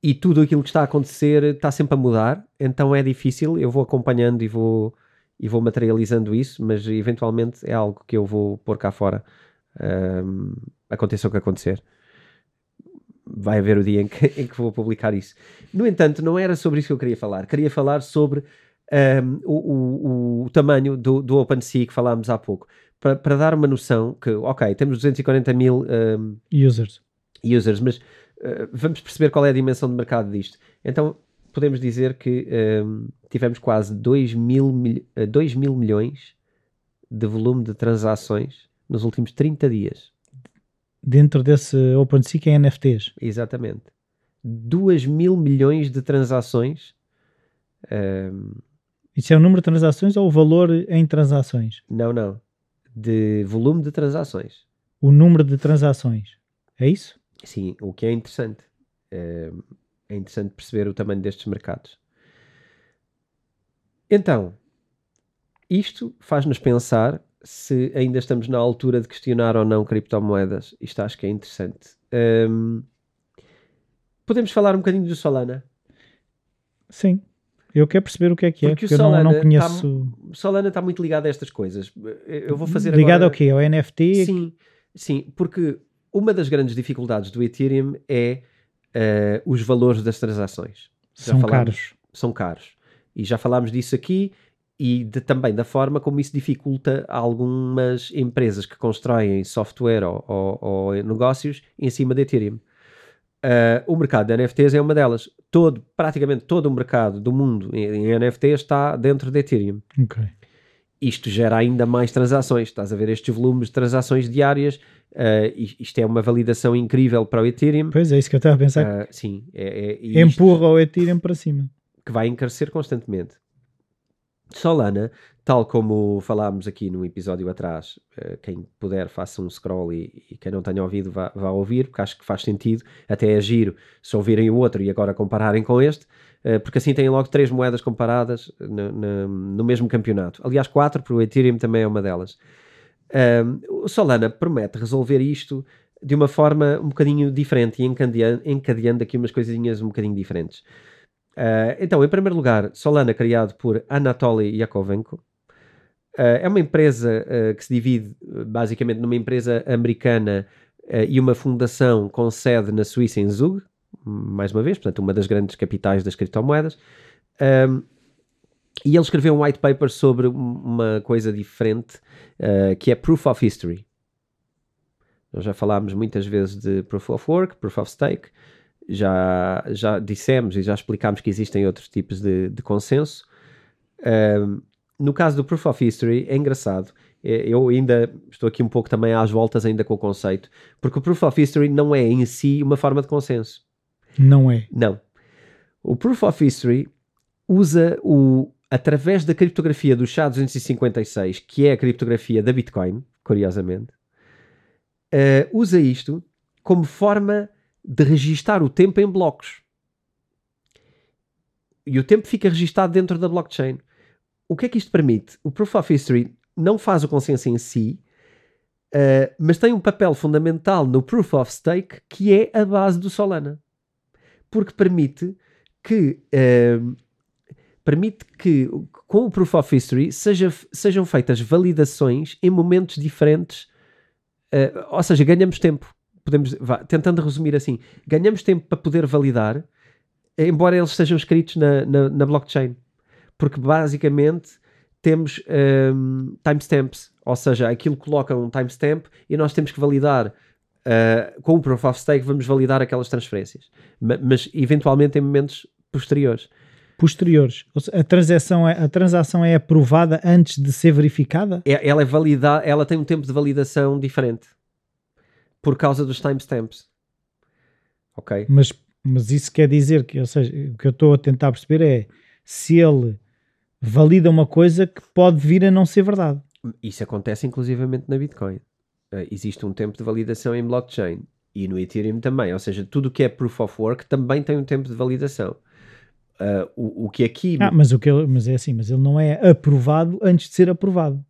e tudo aquilo que está a acontecer está sempre a mudar, então é difícil, eu vou acompanhando e vou, e vou materializando isso, mas eventualmente é algo que eu vou pôr cá fora, um, aconteça o que acontecer. Vai haver o dia em que, em que vou publicar isso. No entanto, não era sobre isso que eu queria falar. Queria falar sobre um, o, o, o, tamanho do, do OpenSea que falámos há pouco. Para, para dar uma noção que, ok, temos 240 mil um, users. users, mas uh, vamos perceber qual é a dimensão de mercado disto. Então, podemos dizer que um, tivemos quase 2 mil, mil, 2 mil milhões de volume de transações nos últimos 30 dias. Dentro desse OpenSea que é NFTs. Exatamente. 2 mil milhões de transações. Um, Isso é o número de transações ou o valor em transações? Não, não. De volume de transações. O número de transações. É isso? Sim, o que é interessante. É, é interessante perceber o tamanho destes mercados. Então, isto faz-nos pensar se ainda estamos na altura de questionar ou não criptomoedas. Isto acho que é interessante. Um, podemos falar um bocadinho do Solana? Sim. Eu quero perceber o que é que é, porque, porque eu não, não conheço. Tá, Solana está muito ligado a estas coisas. Eu vou fazer Ligado agora... ao quê? Ao NFT? Sim, sim, porque uma das grandes dificuldades do Ethereum é uh, os valores das transações. São caros. São caros. E já falámos disso aqui e de, também da forma como isso dificulta algumas empresas que constroem software ou, ou, ou negócios em cima de Ethereum. Uh, o mercado de NFTs é uma delas. Todo, praticamente todo o mercado do mundo em, em NFTs está dentro de Ethereum. Okay. Isto gera ainda mais transações. Estás a ver estes volumes de transações diárias. Uh, isto é uma validação incrível para o Ethereum. Pois é, isso que eu estava a pensar. Uh, sim, é, é, empurra o Ethereum para cima. Que vai encarecer constantemente. Solana, tal como falámos aqui num episódio atrás, uh, quem puder faça um scroll e, e quem não tenha ouvido vá, vá, ouvir, porque acho que faz sentido, até é giro se ouvirem o outro e agora compararem com este, uh, porque assim têm logo três moedas comparadas no, no, no mesmo campeonato. Aliás, quatro, porque o Ethereum também é uma delas. O Solana promete resolver isto de uma forma um bocadinho diferente e encadeando, encadeando aqui umas coisinhas um bocadinho diferentes. Uh, então, em primeiro lugar, Solana, criado por Anatoly Yakovenko, uh, é uma empresa uh, que se divide basicamente numa empresa americana e uma fundação com sede na Suíça, em Zug, mais uma vez, portanto, uma das grandes capitais das criptomoedas. Um, e ele escreveu um white paper sobre uma coisa diferente, que é Proof of History. Nós já falámos muitas vezes de Proof of Work, Proof of Stake, já, já dissemos e já explicámos que existem outros tipos de, de consenso. Um, no caso do Proof of History, é engraçado. É, eu ainda estou aqui um pouco também às voltas ainda com o conceito, porque o Proof of History não é em si uma forma de consenso. Não é? Não. O Proof of History usa o, através da criptografia do SHA-256, que é a criptografia da Bitcoin, curiosamente, uh, usa isto como forma de registar o tempo em blocos. E o tempo fica registado dentro da blockchain. O que é que isto permite? O Proof of History não faz o consenso em si, uh, mas tem um papel fundamental no Proof of Stake, que é a base do Solana. Porque permite que, uh, permite que com o Proof of History seja, sejam feitas validações em momentos diferentes, uh, ou seja, ganhamos tempo podemos, vá, tentando resumir assim, ganhamos tempo para poder validar, embora eles sejam escritos na, na, na blockchain. Porque basicamente temos um, timestamps, ou seja, aquilo coloca um timestamp e nós temos que validar uh, com o Proof of Stake vamos validar aquelas transferências, mas, mas eventualmente em momentos posteriores. Posteriores. A, transação é, a transação é aprovada antes de ser verificada? É, ela é validada, ela tem um tempo de validação diferente por causa dos timestamps. Ok? Mas, mas isso quer dizer que, ou seja, o que eu estou a tentar perceber é se ele valida uma coisa que pode vir a não ser verdade. Isso acontece inclusivamente na Bitcoin. Uh, existe um tempo de validação em blockchain e no Ethereum também. Ou seja, tudo o que é proof of work também tem um tempo de validação. Uh, o, o que aqui. Ah, mas, o que ele, mas é assim, mas ele não é aprovado antes de ser aprovado.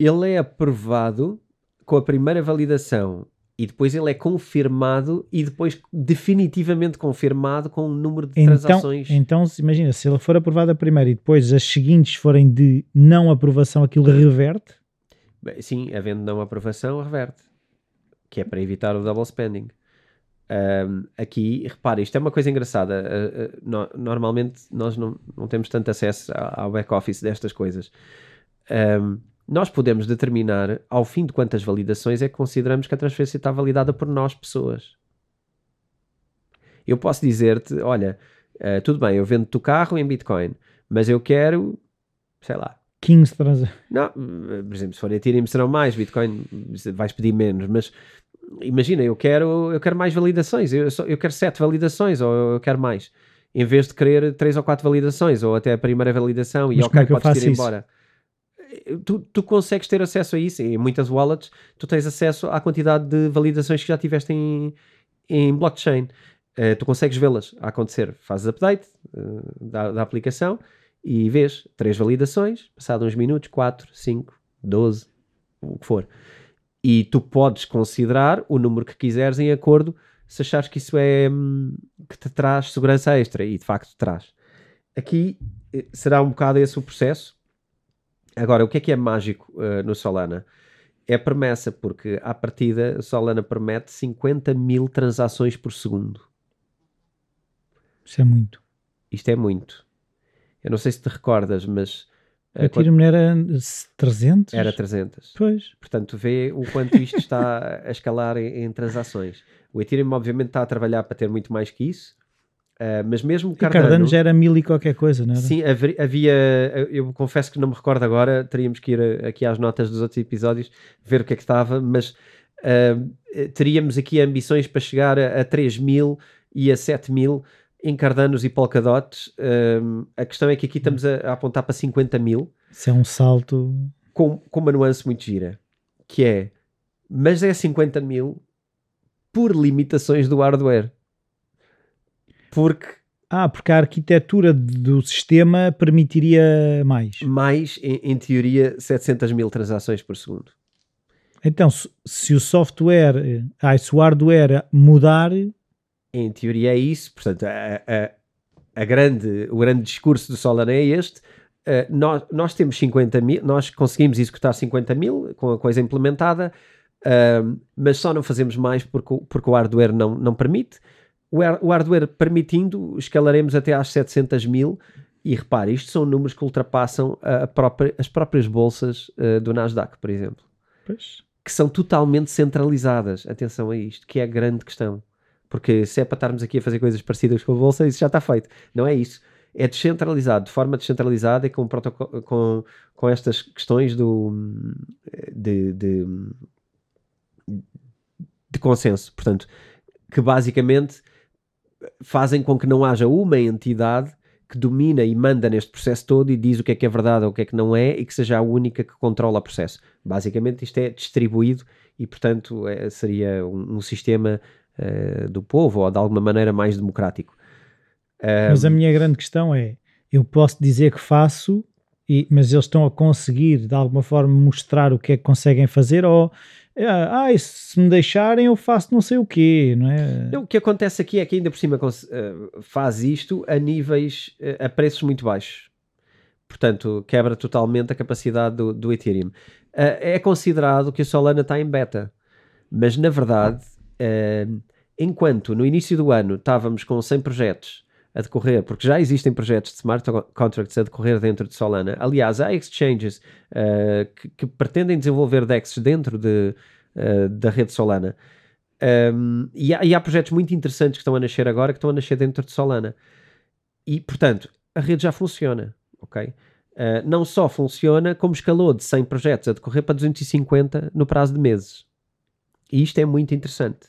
Ele é aprovado com a primeira validação e depois ele é confirmado e depois definitivamente confirmado com um número de então, transações. Então, imagina, se ele for aprovado a primeira e depois as seguintes forem de não aprovação, aquilo reverte? Bem, sim, havendo não aprovação, reverte. Que é para evitar o double spending. Um, aqui, repare, isto é uma coisa engraçada. Uh, uh, no, normalmente nós não, não temos tanto acesso ao back-office destas coisas. Um, nós podemos determinar ao fim de quantas validações é que consideramos que a transferência está validada por nós, pessoas. Eu posso dizer-te: olha, uh, tudo bem, eu vendo-te o carro em Bitcoin, mas eu quero, sei lá. 15 transações. Não, por exemplo, se for Ethereum serão mais, Bitcoin vais pedir menos, mas imagina, eu quero, eu quero mais validações, eu, só, eu quero 7 validações ou eu quero mais, em vez de querer 3 ou 4 validações ou até a primeira validação e mas ok, é podes ir isso? embora tu, tu consegues ter acesso a isso. Em muitas wallets, tu tens acesso à quantidade de validações que já tiveste em, em blockchain. Uh, tu consegues vê-las a acontecer. Fazes update uh, da, da aplicação e vês três validações, passado uns minutos, 4, 5, 12, o que for. E tu podes considerar o número que quiseres em acordo se achares que isso é hum, que te traz segurança extra e de facto traz. Aqui eh, será um bocado esse o processo. Agora, o que é que é mágico uh, no Solana? É a promessa, porque à partida Solana permite 50 mil transações por segundo. Isso é muito. Isto é muito. Eu não sei se te recordas, mas. A quando... era 300? Era 300. Pois. Portanto, vê o quanto isto está a escalar em, em transações. O Ethereum, obviamente, está a trabalhar para ter muito mais que isso, Uh, mas mesmo Cardano, Cardano já era mil e qualquer coisa, não era? Sim, havia, eu confesso que não me recordo agora, teríamos que ir aqui às notas dos outros episódios, ver o que é que estava, mas uh, teríamos aqui ambições para chegar a, a 3 mil e a 7 mil em Cardanos e Polkadots. Uh, a questão é que aqui estamos a, a, apontar para 50 mil. Isso é um salto. Com, com uma nuance muito gira, que é, mas é 50 mil por limitações do hardware. Porque. Ah, porque a arquitetura do sistema permitiria mais. Mais, em, em teoria, 700 mil transações por segundo. Então, se, se o software, ah, se o hardware mudar. Em teoria é isso. Portanto, a, a, a grande, o grande discurso do Solana é este. Uh, nós, nós temos 50 mil, nós conseguimos executar 50 mil com a coisa implementada, uh, mas só não fazemos mais porque, porque o hardware não, não permite o hardware permitindo, escalaremos até às 700 mil. E repare, isto são números que ultrapassam própria, as próprias bolsas uh, do Nasdaq, por exemplo. Pois. Que são totalmente centralizadas. Atenção a isto, que é a grande questão. Porque se é para estarmos aqui a fazer coisas parecidas com a bolsa, isso já está feito. Não é isso. É descentralizado, de forma descentralizada e com, com, com estas questões do, de, de, de consenso. Portanto, que basicamente fazem com que não haja uma entidade que domina e manda neste processo todo e diz o que é que é verdade ou o que é que não é e que seja a única que controla o processo. Basicamente isto é distribuído e portanto é, seria um, um sistema uh, do povo ou de alguma maneira mais democrático. Mas a minha grande questão é, eu posso dizer que faço, e, mas eles estão a conseguir de alguma forma mostrar o que é que conseguem fazer ou ah, se me deixarem eu faço não sei o quê, não é? O que acontece aqui é que ainda por cima uh, faz isto a níveis, uh, a preços muito baixos. Portanto, quebra totalmente a capacidade do, do Ethereum. Uh, é considerado que a Solana está em beta, mas na verdade, enquanto no início do ano estávamos com 100 projetos a decorrer, porque já existem projetos de smart contracts a decorrer dentro de Solana. Aliás, há exchanges uh, que, que, pretendem desenvolver DEXs dentro de, uh, da rede Solana. Um, e, há, e, há, projetos muito interessantes que estão a nascer agora, que estão a nascer dentro de Solana. E, portanto, a rede já funciona, ok? Uh, não só funciona, como escalou de 100 projetos a decorrer para 250 no prazo de meses. E isto é muito interessante.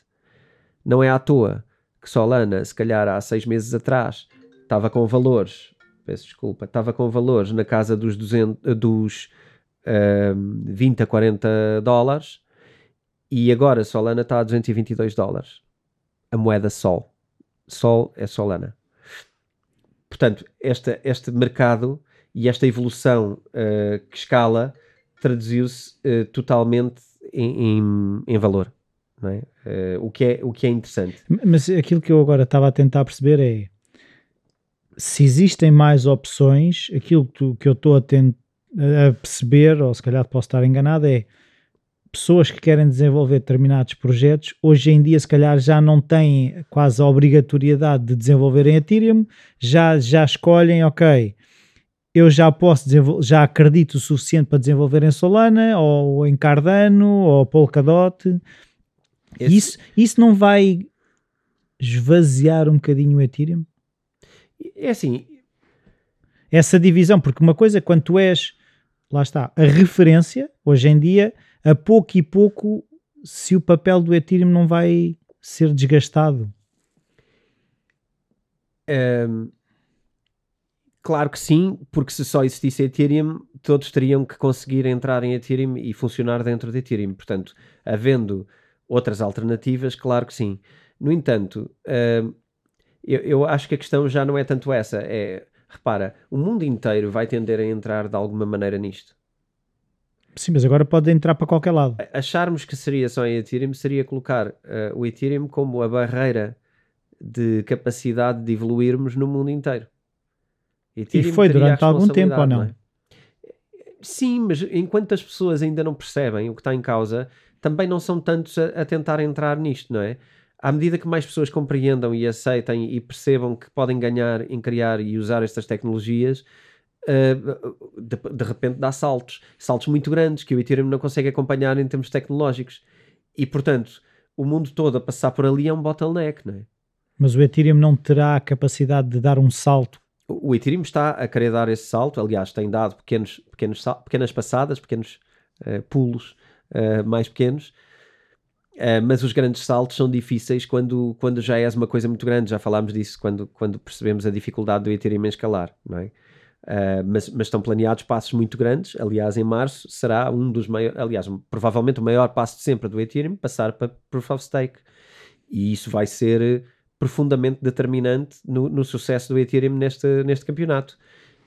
Não é à toa que Solana, se calhar há seis meses atrás, estava com valores, peço desculpa, estava com valores na casa dos, 200, dos uh, 20 a 40 dólares e agora Solana está a 222 dólares. A moeda Sol. Sol é Solana. Portanto, esta, este mercado e esta evolução uh, que escala traduziu-se uh, totalmente em, em, em, valor. É? Uh, o, que é, o que é interessante. Mas aquilo que eu agora estava a tentar perceber é se existem mais opções, aquilo que, tu, que eu estou a, a perceber, ou se calhar posso estar enganado, é pessoas que querem desenvolver determinados projetos, hoje em dia se calhar já não têm quase a obrigatoriedade de desenvolver em Ethereum, já, já escolhem, ok, eu já posso já acredito o suficiente para desenvolver em Solana, ou em Cardano, ou Polkadot. Esse... Isso, isso não vai esvaziar um bocadinho o Ethereum? É assim... Essa divisão, porque uma coisa, quando tu és, lá está, a referência, hoje em dia a pouco e pouco se o papel do Ethereum não vai ser desgastado. Um, claro que sim, porque se só existisse Ethereum, todos teriam que conseguir entrar em Ethereum e funcionar dentro de Ethereum. Portanto, havendo outras alternativas, claro que sim. No entanto, um, eu, eu acho que a questão já não é tanto essa. É, repara, o mundo inteiro vai tender a entrar de alguma maneira nisto. Sim, mas agora pode entrar para qualquer lado. Acharmos que seria só em Ethereum seria colocar uh, o Ethereum como a barreira de capacidade de evoluirmos no mundo inteiro. Ethereum e foi durante algum tempo ou não? não é? Sim, mas enquanto as pessoas ainda não percebem o que está em causa, também não são tantos a, a tentar entrar nisto, não é? À medida que mais pessoas compreendam e aceitem e percebam que podem ganhar em criar e usar estas tecnologias, de, de, repente dá saltos, saltos muito grandes que o Ethereum não consegue acompanhar em termos tecnológicos. E portanto, o mundo todo a passar por ali é um bottleneck, não é? Mas o Ethereum não terá a capacidade de dar um salto. O Ethereum está a querer dar esse salto, aliás, tem dado pequenos, pequenos, pequenas passadas, pequenos uh, pulos uh, mais pequenos, Uh, mas os grandes saltos são difíceis quando, quando já és uma coisa muito grande. Já falámos disso quando, quando percebemos a dificuldade do Ethereum em escalar, não é? Uh, mas, mas, estão planeados passos muito grandes. Aliás, em março será um dos maiores, aliás, provavelmente o maior passo de sempre do Ethereum passar para Proof of Stake. E isso vai ser profundamente determinante no, no sucesso do Ethereum neste, neste campeonato.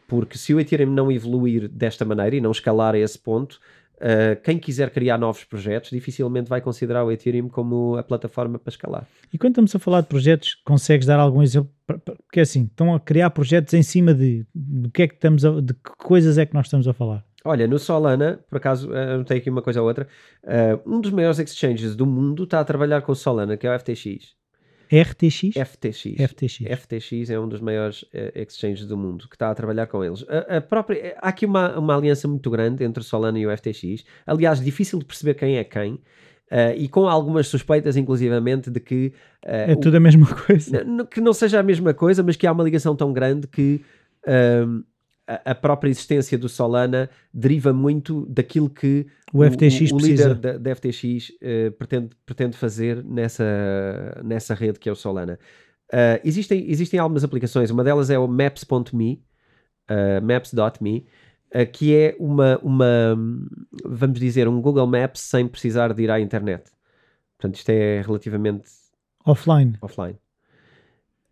Porque se o Ethereum não evoluir desta maneira e não escalar a esse ponto, Uh, quem quiser criar novos projetos dificilmente vai considerar o Ethereum como a plataforma para escalar. E quando estamos a falar de projetos, consegues dar algum exemplo? Porque é assim, estão a criar projetos em cima de, de que é que estamos a, de que coisas é que nós estamos a falar? Olha, no Solana, por acaso, eh, anotei aqui uma coisa ou outra, uh, um dos maiores exchanges do mundo está a trabalhar com o Solana, que é o FTX. RTX? FTX. FTX. FTX é um dos maiores uh, exchanges do mundo que está a trabalhar com eles. A, a própria, eh, há aqui uma, uma aliança muito grande entre o Solana e o FTX. Aliás, difícil de perceber quem é quem. Uh, e com algumas suspeitas, inclusivamente, de que. Uh, é tudo o, a mesma coisa. Que não seja a mesma coisa, mas que há uma ligação tão grande que. Uh, a, própria existência do Solana deriva muito daquilo que o, FTX o, o líder da, da, FTX uh, pretende, pretende fazer nessa, nessa rede que é o Solana. Uh, existem, existem algumas aplicações, uma delas é o Maps.me, uh, Maps.me, uh, que é uma, uma, vamos dizer, um Google Maps sem precisar de ir à internet. Portanto, isto é relativamente offline. offline.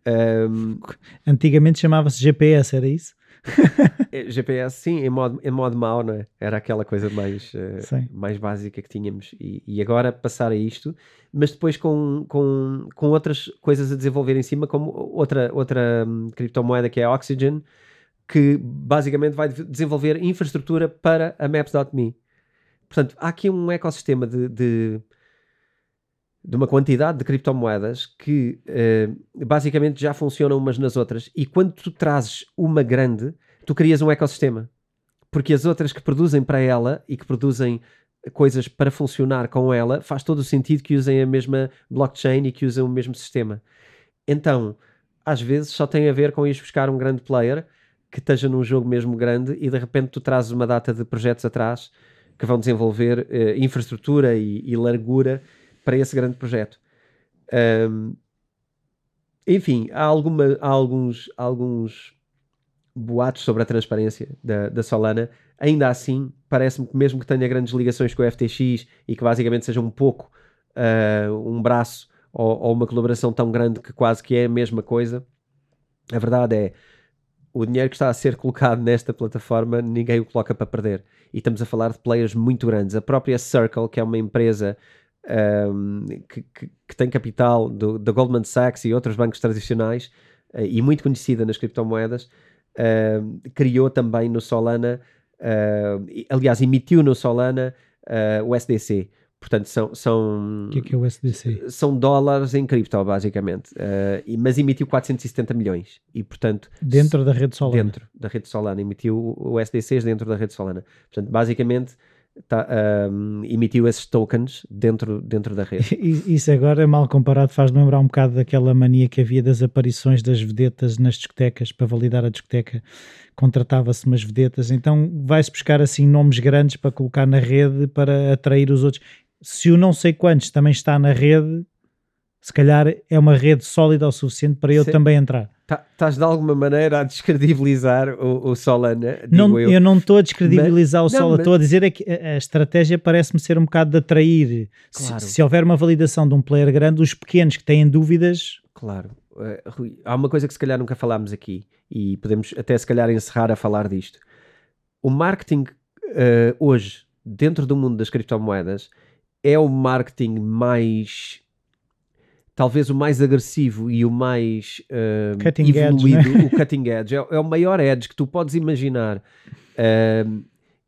Um, Antigamente chamava-se GPS, era isso? É, GPS, sim, em modo, em modo mau, não é? Era aquela coisa mais, uh, mais básica que tínhamos. E, e, agora passar a isto, mas depois com, com, com outras coisas a desenvolver em cima, como outra, outra um, criptomoeda que é a Oxygen, que basicamente vai desenvolver infraestrutura para a Maps.me. Portanto, há aqui um ecossistema de, de, de uma quantidade de criptomoedas que uh, basicamente já funcionam umas nas outras. E quando tu trazes uma grande, tu crias um ecossistema. Porque as outras que produzem para ela e que produzem coisas para funcionar com ela, faz todo o sentido que usem a mesma blockchain e que usem o mesmo sistema. Então, às vezes só tem a ver com ir buscar um grande player que esteja num jogo mesmo grande e de repente tu trazes uma data de projetos atrás que vão desenvolver uh, infraestrutura e, e, largura para esse grande projeto. Um, enfim, há, alguma, há alguns, alguns boatos sobre a transparência da, da Solana. Ainda assim, parece-me que mesmo que tenha grandes ligações com o FTX e que basicamente seja um pouco uh, um braço ou, ou, uma colaboração tão grande que quase que é a mesma coisa, a verdade é o dinheiro que está a ser colocado nesta plataforma, ninguém o coloca para perder. E estamos a falar de players muito grandes. A própria Circle, que é uma empresa um, que, que, que, tem capital do, da Goldman Sachs e outros bancos tradicionais uh, e muito conhecida nas criptomoedas, uh, criou também no Solana, uh, aliás, emitiu no Solana o SDC. Portanto, são. são o que é, que é o SDC? São dólares em cripto, basicamente. Uh, mas emitiu 470 milhões. E, portanto. Dentro da rede Solana. Dentro da rede Solana. Emitiu o SDCs dentro da rede Solana. Portanto, basicamente. Tá, um, emitiu esses tokens dentro, dentro da rede. Isso agora, mal comparado, faz lembrar um bocado daquela mania que havia das aparições das vedetas nas discotecas, para validar a discoteca, contratava-se umas vedetas, então vai-se buscar assim nomes grandes para colocar na rede para atrair os outros se o não sei quantos também está na rede, se calhar é uma rede sólida o suficiente para eu Sim. também entrar. Tá, estás de alguma maneira a descredibilizar o, o Solana? Não, eu. eu. não estou a descredibilizar mas, o Solana, estou a dizer é que a, a estratégia parece-me ser um bocado de atrair. Claro. Se, se, houver uma validação de um player grande, os pequenos que têm dúvidas. Claro. Uh, Rui, há uma coisa que se calhar nunca falámos aqui e podemos até se calhar encerrar a falar disto. O marketing uh, hoje, dentro do mundo das criptomoedas, é o marketing mais talvez o mais agressivo e o mais uh, evoluído, edge, né? o cutting edge, é, é, o maior edge que tu podes imaginar uh,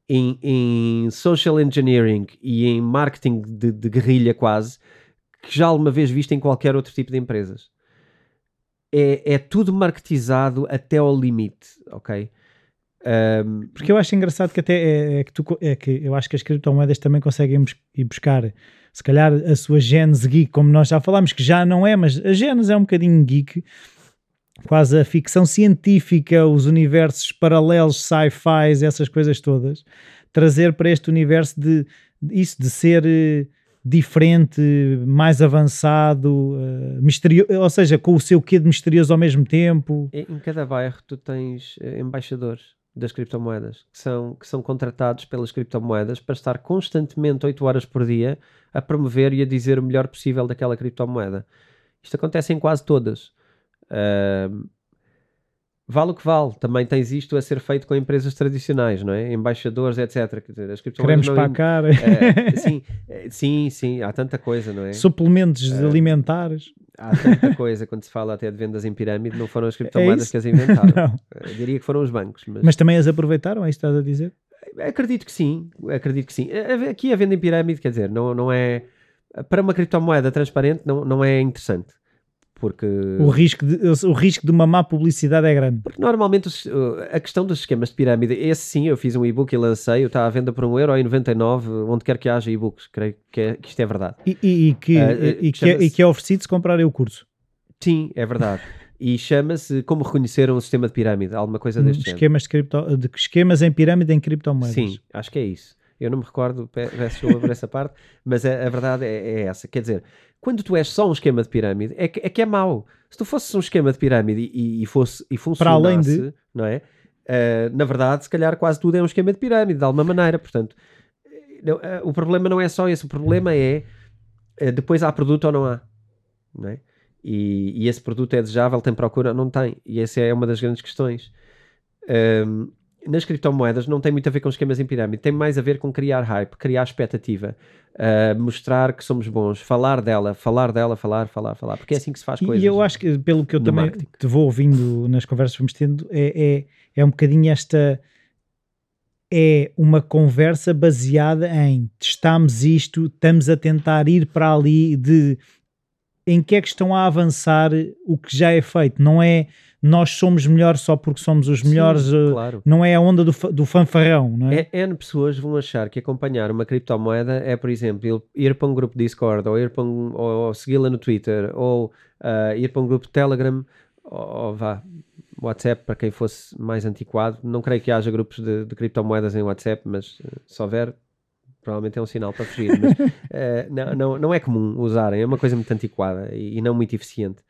em, em, social engineering e em marketing de, de, guerrilha quase, que já alguma vez viste em qualquer outro tipo de empresas. É, é tudo marketizado até ao limite, ok? Um, porque eu acho engraçado que até é, é, que tu, é que eu acho que as criptomoedas também conseguem ir buscar se calhar a sua gênese geek, como nós já falámos, que já não é, mas a gênese é um bocadinho geek, quase a ficção científica, os universos paralelos, sci-fi, essas coisas todas, trazer para este universo de, isso de ser uh, diferente, mais avançado, uh, misterioso, ou seja, com o seu quê de misterioso ao mesmo tempo. Em cada bairro tu tens uh, embaixadores das criptomoedas, que são, que são contratados pelas criptomoedas para estar constantemente 8 horas por dia a promover e a dizer o melhor possível daquela criptomoeda. Isto acontece em quase todas. Uh, vale o que vale, também tens isto a ser feito com empresas tradicionais, não é? Embaixadores, etc. Quer dizer, as Queremos para a cara. Uh, sim, sim, sim, há tanta coisa, não é? Suplementos uh, alimentares há tanta coisa quando se fala até de vendas em pirâmide, não foram as é criptomoedas é que as inventaram. Não. Eu diria que foram os bancos. Mas... mas também as aproveitaram, é isso que estás a dizer? Acredito que sim, acredito que sim. Aqui a venda em pirâmide, quer dizer, não, não é. Para uma criptomoeda transparente, não, não é interessante. Porque... O, risco de, o risco de uma má publicidade é grande. Porque normalmente a questão dos esquemas de pirâmide, esse sim, eu fiz um e-book e lancei, está à venda por 1,99€, onde quer que haja e-books, creio que, é, que isto é verdade. E, e, e que, uh, e, que é, e que é oferecido se comprarem o curso. Sim, é verdade. e chama-se Como Reconhecer um Sistema de Pirâmide, alguma coisa deste hum, esquemas De cripto, de esquemas em pirâmide em criptomoedas. Sim, acho que é isso. Eu não me recordo, peço desculpa por essa parte, mas a, a verdade é, é, essa. Quer dizer, quando tu és só um esquema de pirâmide, é que é, que é mau. Se tu fosses um esquema de pirâmide e, e fosse e funcionasse, Para além de... não é? Uh, na verdade, se calhar quase tudo é um esquema de pirâmide, de alguma maneira. Portanto, não, uh, o problema não é só esse. O problema é uh, depois há produto ou não há. Não é? E, e, esse produto é desejável, tem procura, não tem. E essa é uma das grandes questões. Um, nas criptomoedas não tem muito a ver com esquemas em pirâmide, tem mais a ver com criar hype, criar expectativa, uh, mostrar que somos bons, falar dela, falar dela, falar, falar, falar, porque é assim que se faz coisas. E eu acho que, pelo que eu também marketing. te vou ouvindo nas conversas que vamos tendo, é, é, é um bocadinho esta. É uma conversa baseada em testamos isto, estamos a tentar ir para ali de em que é que estão a avançar o que já é feito. Não é nós somos melhores só porque somos os melhores, Sim, uh, claro. não é a onda do, do fanfarrão, não é? é? N pessoas vão achar que acompanhar uma criptomoeda é, por exemplo, ir para um grupo Discord, ou ir para um, ou segui-la no Twitter, ou uh, ir para um grupo Telegram, ou, ou vá, WhatsApp para quem fosse mais antiquado. Não creio que haja grupos de, de criptomoedas em WhatsApp, mas uh, se houver, provavelmente é um sinal para fugir. Mas, uh, não, não, não é comum usarem, é uma coisa muito antiquada e, e não muito eficiente.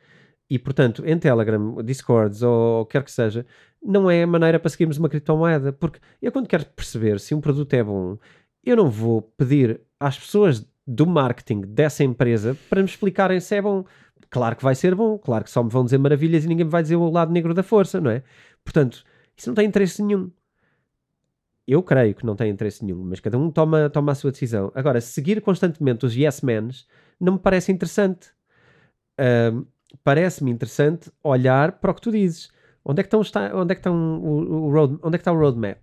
E, portanto, em Telegram, Discords ou quer que seja, não é a maneira para seguirmos uma criptomoeda. Porque eu, quando quero perceber se um produto é bom, eu não vou pedir às pessoas do marketing dessa empresa para me explicarem se é bom. Claro que vai ser bom, claro que só me vão dizer maravilhas e ninguém me vai dizer o lado negro da força, não é? Portanto, isso não tem interesse nenhum. Eu creio que não tem interesse nenhum, mas cada um toma, toma a sua decisão. Agora, seguir constantemente os yes mens não me parece interessante. Uh, parece-me interessante olhar para o que tu dizes. Onde é que, estão, está, onde é que, estão o, o road, onde é que está o roadmap?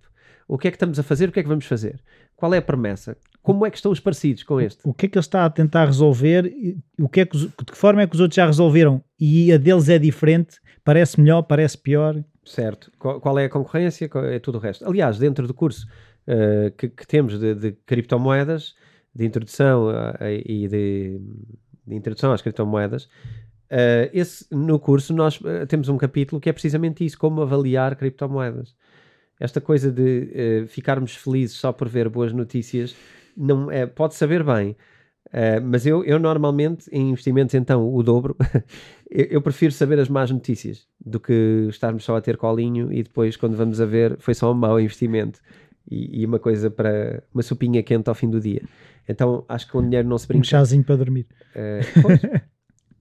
O que é que estamos a fazer? O que é que vamos fazer? Qual é a promessa? Como é que estão os parecidos com este? O que é que ele está a tentar resolver? O que é que, de que forma é que os outros já resolveram? E a deles é diferente? Parece melhor? Parece pior? Certo. Qual, qual é a concorrência? É tudo o resto? Aliás, dentro do curso uh, que, que, temos de, de, criptomoedas, de introdução uh, e de, de introdução às criptomoedas, Uh, esse, no curso nós uh, temos um capítulo que é precisamente isso, como avaliar criptomoedas. Esta coisa de uh, ficarmos felizes só por ver boas notícias não é, pode saber bem, mas eu, eu normalmente em investimentos então o dobro, eu, eu, prefiro saber as más notícias do que estarmos só a ter colinho e depois quando vamos a ver foi só um mau investimento e, e uma coisa para uma sopinha quente ao fim do dia. Então acho que com dinheiro não se brinca. Um chazinho para dormir. Pois,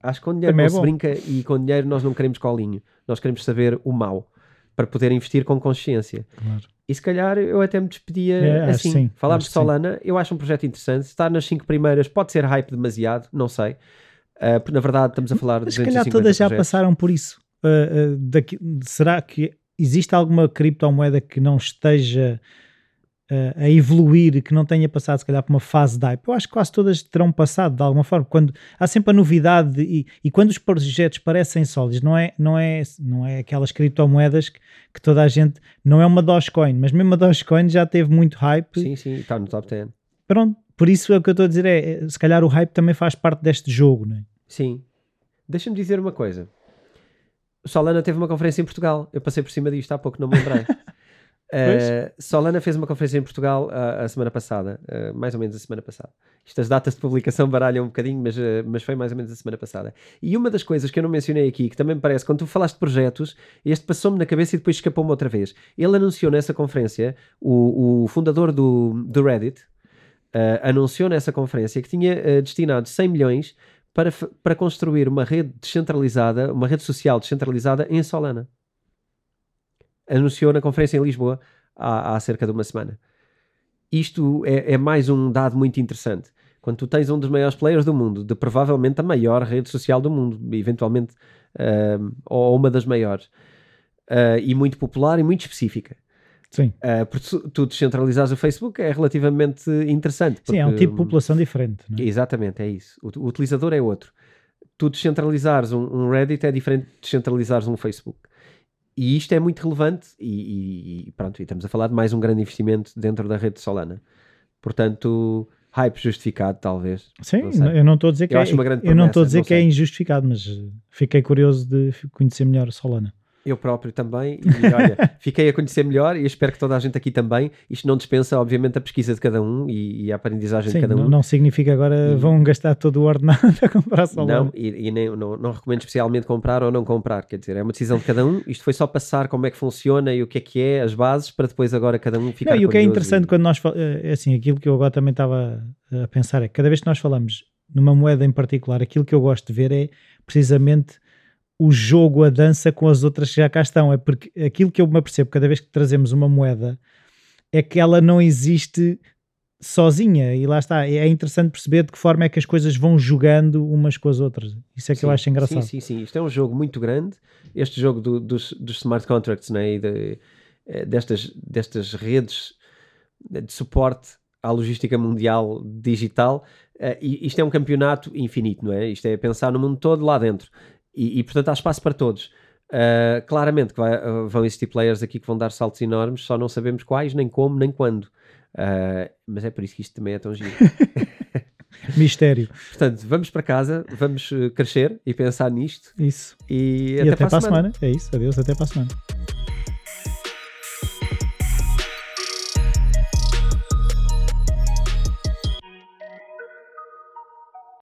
Acho que com dinheiro Também não é se brinca e com dinheiro nós não queremos colinho. Nós queremos saber o mal para poder investir com consciência. Claro. E se calhar eu até me despedia é, assim. Sim, Falámos de Solana, sim. eu acho um projeto interessante. Estar nas cinco primeiras pode ser hype demasiado, não sei. Uh, na verdade estamos a falar de Se calhar todas já passaram por isso. Uh, uh, daqui, será que existe alguma criptomoeda que não esteja uh, a evoluir, que não tenha passado, se calhar, por uma fase de hype. Eu acho que quase todas terão passado de alguma forma. Quando há sempre a novidade e, e quando os projetos parecem sólidos, não é, não é, não é aquelas criptomoedas que, que toda a gente. Não é uma Dogecoin, mas mesmo a Dogecoin já teve muito hype. Sim, sim, está no top 10. Pronto, por isso é o que eu estou a dizer é, é, se calhar o hype também faz parte deste jogo, não é? Sim. Deixa-me dizer uma coisa. O Solana teve uma conferência em Portugal. Eu passei por cima disto há pouco, não me lembrei. Uh, Solana fez uma conferência em Portugal uh, a semana passada, uh, mais ou menos a semana passada. Estas datas de publicação baralham um bocadinho, mas, mas foi mais ou menos a semana passada. E uma das coisas que eu não mencionei aqui, que também me parece, quando tu falaste de projetos, este passou-me na cabeça e depois escapou-me outra vez. Ele anunciou nessa conferência, o, o fundador do, do Reddit, anunciou nessa conferência que tinha destinado 100 milhões para, para construir uma rede descentralizada, uma rede social descentralizada em Solana anunciou na conferência em Lisboa há, há cerca de uma semana. Isto é, é, mais um dado muito interessante. Quando tu tens um dos maiores players do mundo, de provavelmente a maior rede social do mundo, eventualmente, uh, ou uma das maiores, uh, e muito popular e muito específica. Sim. Uh, porque tu descentralizares o Facebook é relativamente interessante. Porque, Sim, é um tipo de população diferente. É? Exatamente, é isso. O, o, utilizador é outro. Tu descentralizares um, um Reddit é diferente de descentralizares um Facebook. E isto é muito relevante e, e, pronto, e estamos a falar de mais um grande investimento dentro da rede Solana. Portanto, hype justificado, talvez. Sim, não eu não estou a dizer que eu é, eu não estou a dizer que é injustificado, mas fiquei curioso de conhecer melhor Solana eu próprio também, e olha, fiquei a conhecer melhor e espero que toda a gente aqui também. Isto não dispensa, obviamente, a pesquisa de cada um e, e a aprendizagem Sim, de cada um. Não, não significa agora e... vão gastar todo o ordenado a comprar Solana. Não, e, e nem, não, não recomendo especialmente comprar ou não comprar, quer dizer, é uma decisão de cada um. Isto foi só passar como é que funciona e o que é que é, as bases, para depois agora cada um ficar não, E o que é interessante quando nós, é assim, aquilo que eu agora também estava a pensar é que cada vez que nós falamos numa moeda em particular, aquilo que eu gosto de ver é precisamente o jogo, a dança com as outras que já cá estão. É porque aquilo que eu me apercebo cada vez que trazemos uma moeda é que ela não existe sozinha e lá está. É interessante perceber de que forma é que as coisas vão jogando umas com as outras. Isso é que sim, eu acho engraçado. Sim, sim, sim. Isto é um jogo muito grande. Este jogo do, dos, dos smart contracts né? e de, eh, destas, destas redes de suporte à logística mundial digital. Uh, e isto é um campeonato infinito, não é? Isto é pensar no mundo todo lá dentro. E, e portanto há espaço para todos. Uh, claramente que vai, uh, vão existir players aqui que vão dar saltos enormes, só não sabemos quais, nem como, nem quando. mas é por isso que isto também é tão giro. Mistério. Portanto, vamos para casa, vamos crescer e pensar nisto. Isso. E, e até, até, para a semana. semana. É isso. Adeus, até para a semana.